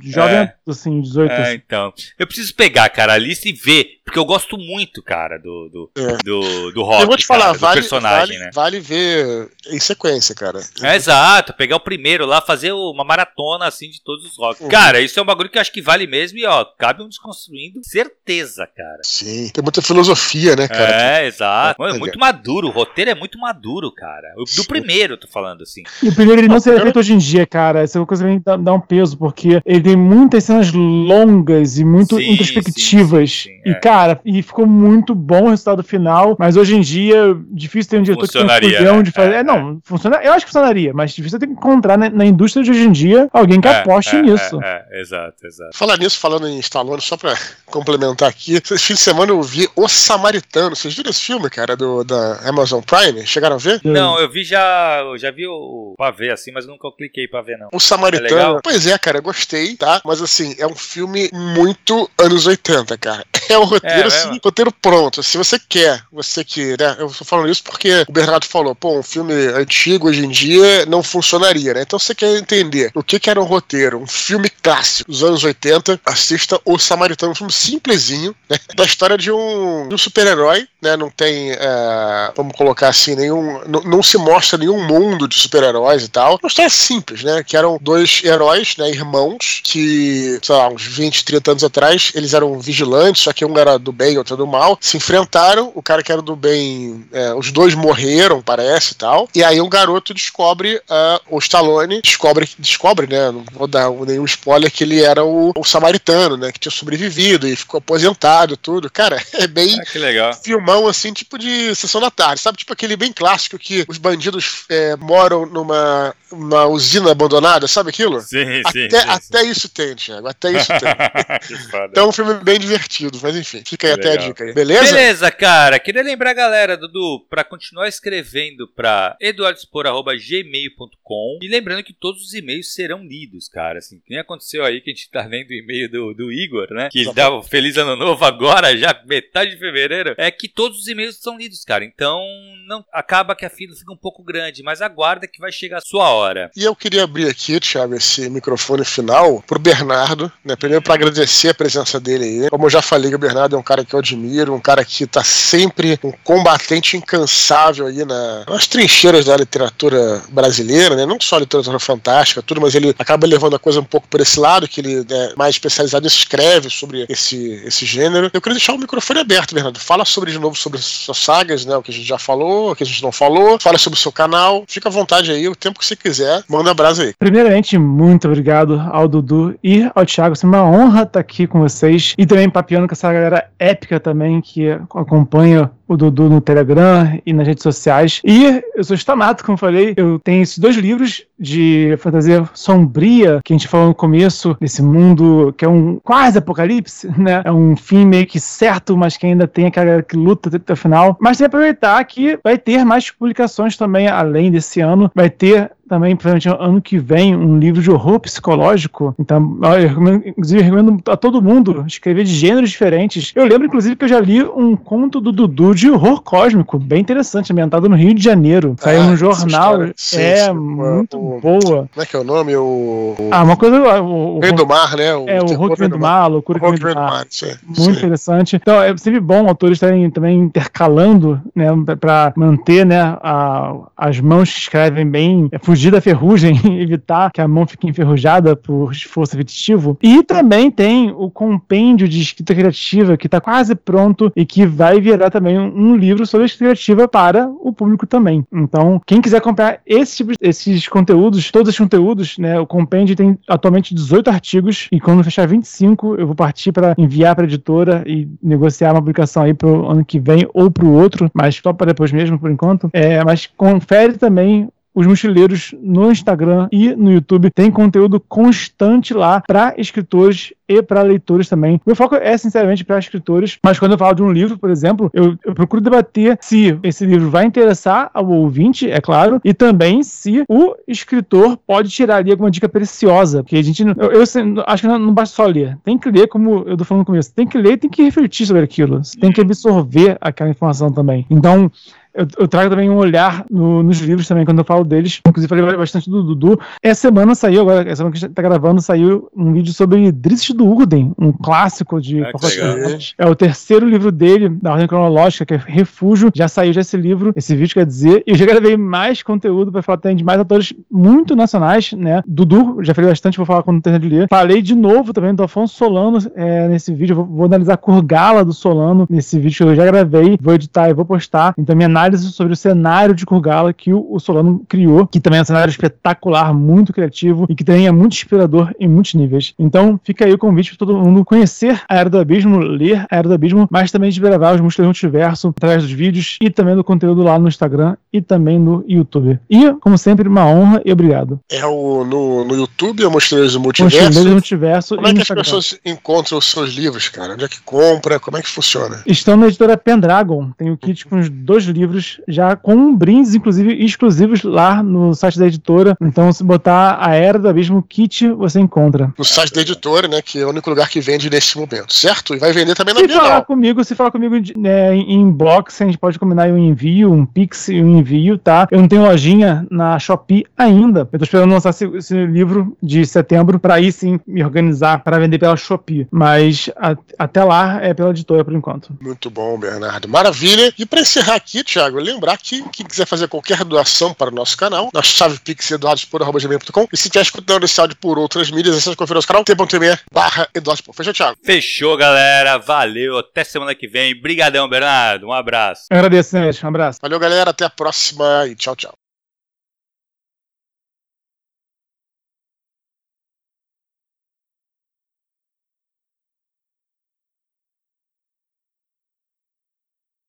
jovem. É assim, 18. É, então. Eu preciso pegar, cara, a lista e ver, porque eu gosto muito, cara, do, do, é. do, do rock. Eu vou te falar, cara, vale, personagem, vale, né? vale ver em sequência, cara. É, exato, pegar o primeiro lá, fazer uma maratona assim de todos os rocks. Uhum. Cara, isso é um bagulho que eu acho que vale mesmo e, ó, cabe um desconstruindo, certeza, cara. Sim, tem muita filosofia, né, cara? É, exato. É, muito maduro, o roteiro é muito maduro, cara. Do Sim. primeiro, eu tô falando assim. E o primeiro ele não seria feito hoje em dia, cara. Essa é uma coisa que dá, dá um peso, porque ele tem muitas cenas longas e muito sim, introspectivas. Sim, sim, e, é. cara, e ficou muito bom o resultado final, mas hoje em dia, difícil ter um diretor que tem um de fazer. É, é, não, é. funciona, eu acho que funcionaria, mas difícil ter que encontrar na, na, indústria de hoje em dia alguém que é, aposte é, nisso. É, exato, exato. Falar nisso, falando em Stallone, só pra complementar aqui, esse fim de semana eu vi O Samaritano. Vocês viram esse filme, cara, do, da Amazon Prime? Chegaram a ver? Não, eu vi já. Eu já vi o pra ver assim, mas nunca cliquei pra ver, não. O Samaritano. pois é, cara, gostei, tá? Mas assim, é um filme muito anos 80, cara. É um roteiro, é, assim, é, roteiro pronto. Se você quer, você que, né? Eu tô falando isso porque o Bernardo falou, pô, um filme antigo hoje em dia não funcionaria, né? Então você quer entender o que, que era um roteiro, um filme clássico dos anos 80, assista O Samaritano, um filme simplesinho, né? Da história de um, um super-herói, né? Não tem, é, vamos colocar assim, nenhum. Não, não se mostra nenhum mundo de super-heróis e tal. Uma história simples, né? Que eram dois heróis, né? Irmãos, que, sei lá, uns 20, 30 anos atrás, eles eram vigilantes, só que um era do bem e outro do mal, se enfrentaram, o cara que era do bem, é, os dois morreram, parece e tal, e aí o garoto descobre, uh, o Stallone descobre, descobre, né, não vou dar nenhum spoiler, que ele era o, o samaritano, né, que tinha sobrevivido e ficou aposentado tudo, cara, é bem ah, que legal. filmão, assim, tipo de sessão da tarde, sabe, tipo aquele bem clássico que os bandidos é, moram numa, numa usina abandonada, sabe aquilo? Sim, até, sim, sim, até isso tem, Thiago, até isso tem. então é um filme bem divertido, mas enfim, fica aí até a dica aí. Beleza? Beleza, cara. Queria lembrar a galera, Dudu, pra continuar escrevendo pra eduardespor.gmail.com e lembrando que todos os e-mails serão lidos, cara. Assim, que nem aconteceu aí que a gente tá lendo o e-mail do, do Igor, né? Que ele dá o Feliz Ano Novo agora, já metade de fevereiro. É que todos os e-mails são lidos, cara. Então, não acaba que a fila fica um pouco grande, mas aguarda que vai chegar a sua hora. E eu queria abrir aqui, Thiago, esse microfone final pro Bernardo, né? Primeiro para agradecer a presença dele aí. Como eu já falei, o Bernardo é um cara que eu admiro, um cara que tá sempre um combatente incansável aí na, nas trincheiras da literatura brasileira, né? Não só literatura fantástica, tudo, mas ele acaba levando a coisa um pouco por esse lado, que ele é mais especializado nisso, escreve sobre esse, esse gênero. Eu queria deixar o microfone aberto, Bernardo. Fala sobre de novo sobre suas sagas, né? O que a gente já falou, o que a gente não falou. Fala sobre o seu canal. Fica à vontade aí, o tempo que você quiser. Manda abraço aí. Primeiramente, muito obrigado ao Dudu e ao Thiago. É uma honra estar aqui com vocês e também papiando com essa galera épica também que acompanha o Dudu no Telegram e nas redes sociais. E eu sou Stamato, como falei, eu tenho esses dois livros de fantasia sombria que a gente falou no começo, desse mundo que é um quase apocalipse, né? É um fim meio que certo, mas que ainda tem aquela que luta até o final. Mas tem que aproveitar que vai ter mais publicações também além desse ano. Vai ter também, provavelmente ano que vem, um livro de horror psicológico. Então, eu recomendo, inclusive, eu recomendo a todo mundo escrever de gêneros diferentes. Eu lembro, inclusive, que eu já li um conto do Dudu de horror cósmico, bem interessante, ambientado no Rio de Janeiro. Saiu ah, no jornal. Sim, é sim, muito o, boa. Como é que é o nome? O, ah, uma coisa. O, o Rei do Mar, né? O é, o Horror Vem do Mar, a Loucura Vem do Mar. Sim, muito interessante. Então, é sempre bom autores estarem também intercalando, né, para manter, né, a, as mãos que escrevem bem, é, fugir da ferrugem, evitar que a mão fique enferrujada por esforço repetitivo. E também tem o compêndio de escrita criativa que está quase pronto e que vai virar também um livro sobre escrita criativa para o público também. Então, quem quiser comprar esse tipo, esses conteúdos, todos os conteúdos, né, o compêndio tem atualmente 18 artigos e quando fechar 25 eu vou partir para enviar para a editora e negociar uma publicação aí para o ano que vem ou para o outro, mas só para depois mesmo por enquanto. É, mas confere também os mochileiros no Instagram e no YouTube tem conteúdo constante lá para escritores e para leitores também. Meu foco é sinceramente para escritores, mas quando eu falo de um livro, por exemplo, eu, eu, procuro debater se esse livro vai interessar ao ouvinte, é claro, e também se o escritor pode tirar ali alguma dica preciosa, porque a gente, eu, eu acho que não, não, basta só ler, tem que ler como eu tô falando no começo, tem que ler, tem que refletir sobre aquilo, tem que absorver aquela informação também. Então eu, eu trago também um olhar no, nos livros também, quando eu falo deles. Inclusive, falei bastante do Dudu. Essa semana saiu, agora, essa semana que a gente tá gravando, saiu um vídeo sobre Drizzt do Urden, um clássico de é, é o terceiro livro dele, da ordem cronológica, que é Refúgio. Já saiu já esse livro, esse vídeo quer dizer. E eu já gravei mais conteúdo para falar também de mais atores muito nacionais, né? Dudu, já falei bastante, vou falar quando terminar de ler. Falei de novo também do Afonso Solano é, nesse vídeo. Vou, vou, analisar a Kurgala do Solano nesse vídeo que eu já gravei, vou editar e vou postar. Então, minha análise sobre o cenário de Kurgala que o, o Solano criou, que também é um cenário espetacular, muito criativo e que também é muito inspirador em muitos níveis. Então, fica aí o convite para todo mundo conhecer a Era do Abismo, ler a Era do Abismo, mas também desbravar os músculos do multiverso através dos vídeos e também do conteúdo lá no Instagram e também no YouTube. E, como sempre, uma honra e obrigado. É o, no, no YouTube é o Mochileiros do Multiverso? Mochileiros do Multiverso. Como é que as pessoas encontram os seus livros, cara? Onde é que compra? Como é que funciona? Estão na editora Pendragon. Tem o kit com os dois livros, já com brindes, inclusive, exclusivos lá no site da editora. Então, se botar a Era do Abismo Kit, você encontra. No site da editora, né? Que é o único lugar que vende nesse momento, certo? E vai vender também na se Bienal. Falar comigo, se falar comigo né, em inbox, a gente pode combinar um envio, um pix e um envio, tá? Eu não tenho lojinha na Shopee ainda. Eu tô esperando lançar esse, esse livro de setembro para aí sim me organizar para vender pela Shopee. Mas a, até lá é pela editora por enquanto. Muito bom, Bernardo. Maravilha. E para encerrar aqui, Thiago, lembrar que quem quiser fazer qualquer doação para o nosso canal, na chave pix eduardospor.com e se estiver escutando esse áudio por outras mídias, é só conferir nosso canal, t.me barra Fechou, Thiago? Fechou, galera. Valeu. Até semana que vem. Brigadão, Bernardo. Um abraço. Eu agradeço, gente. Um abraço. Valeu, galera. Até a próxima e tchau, tchau.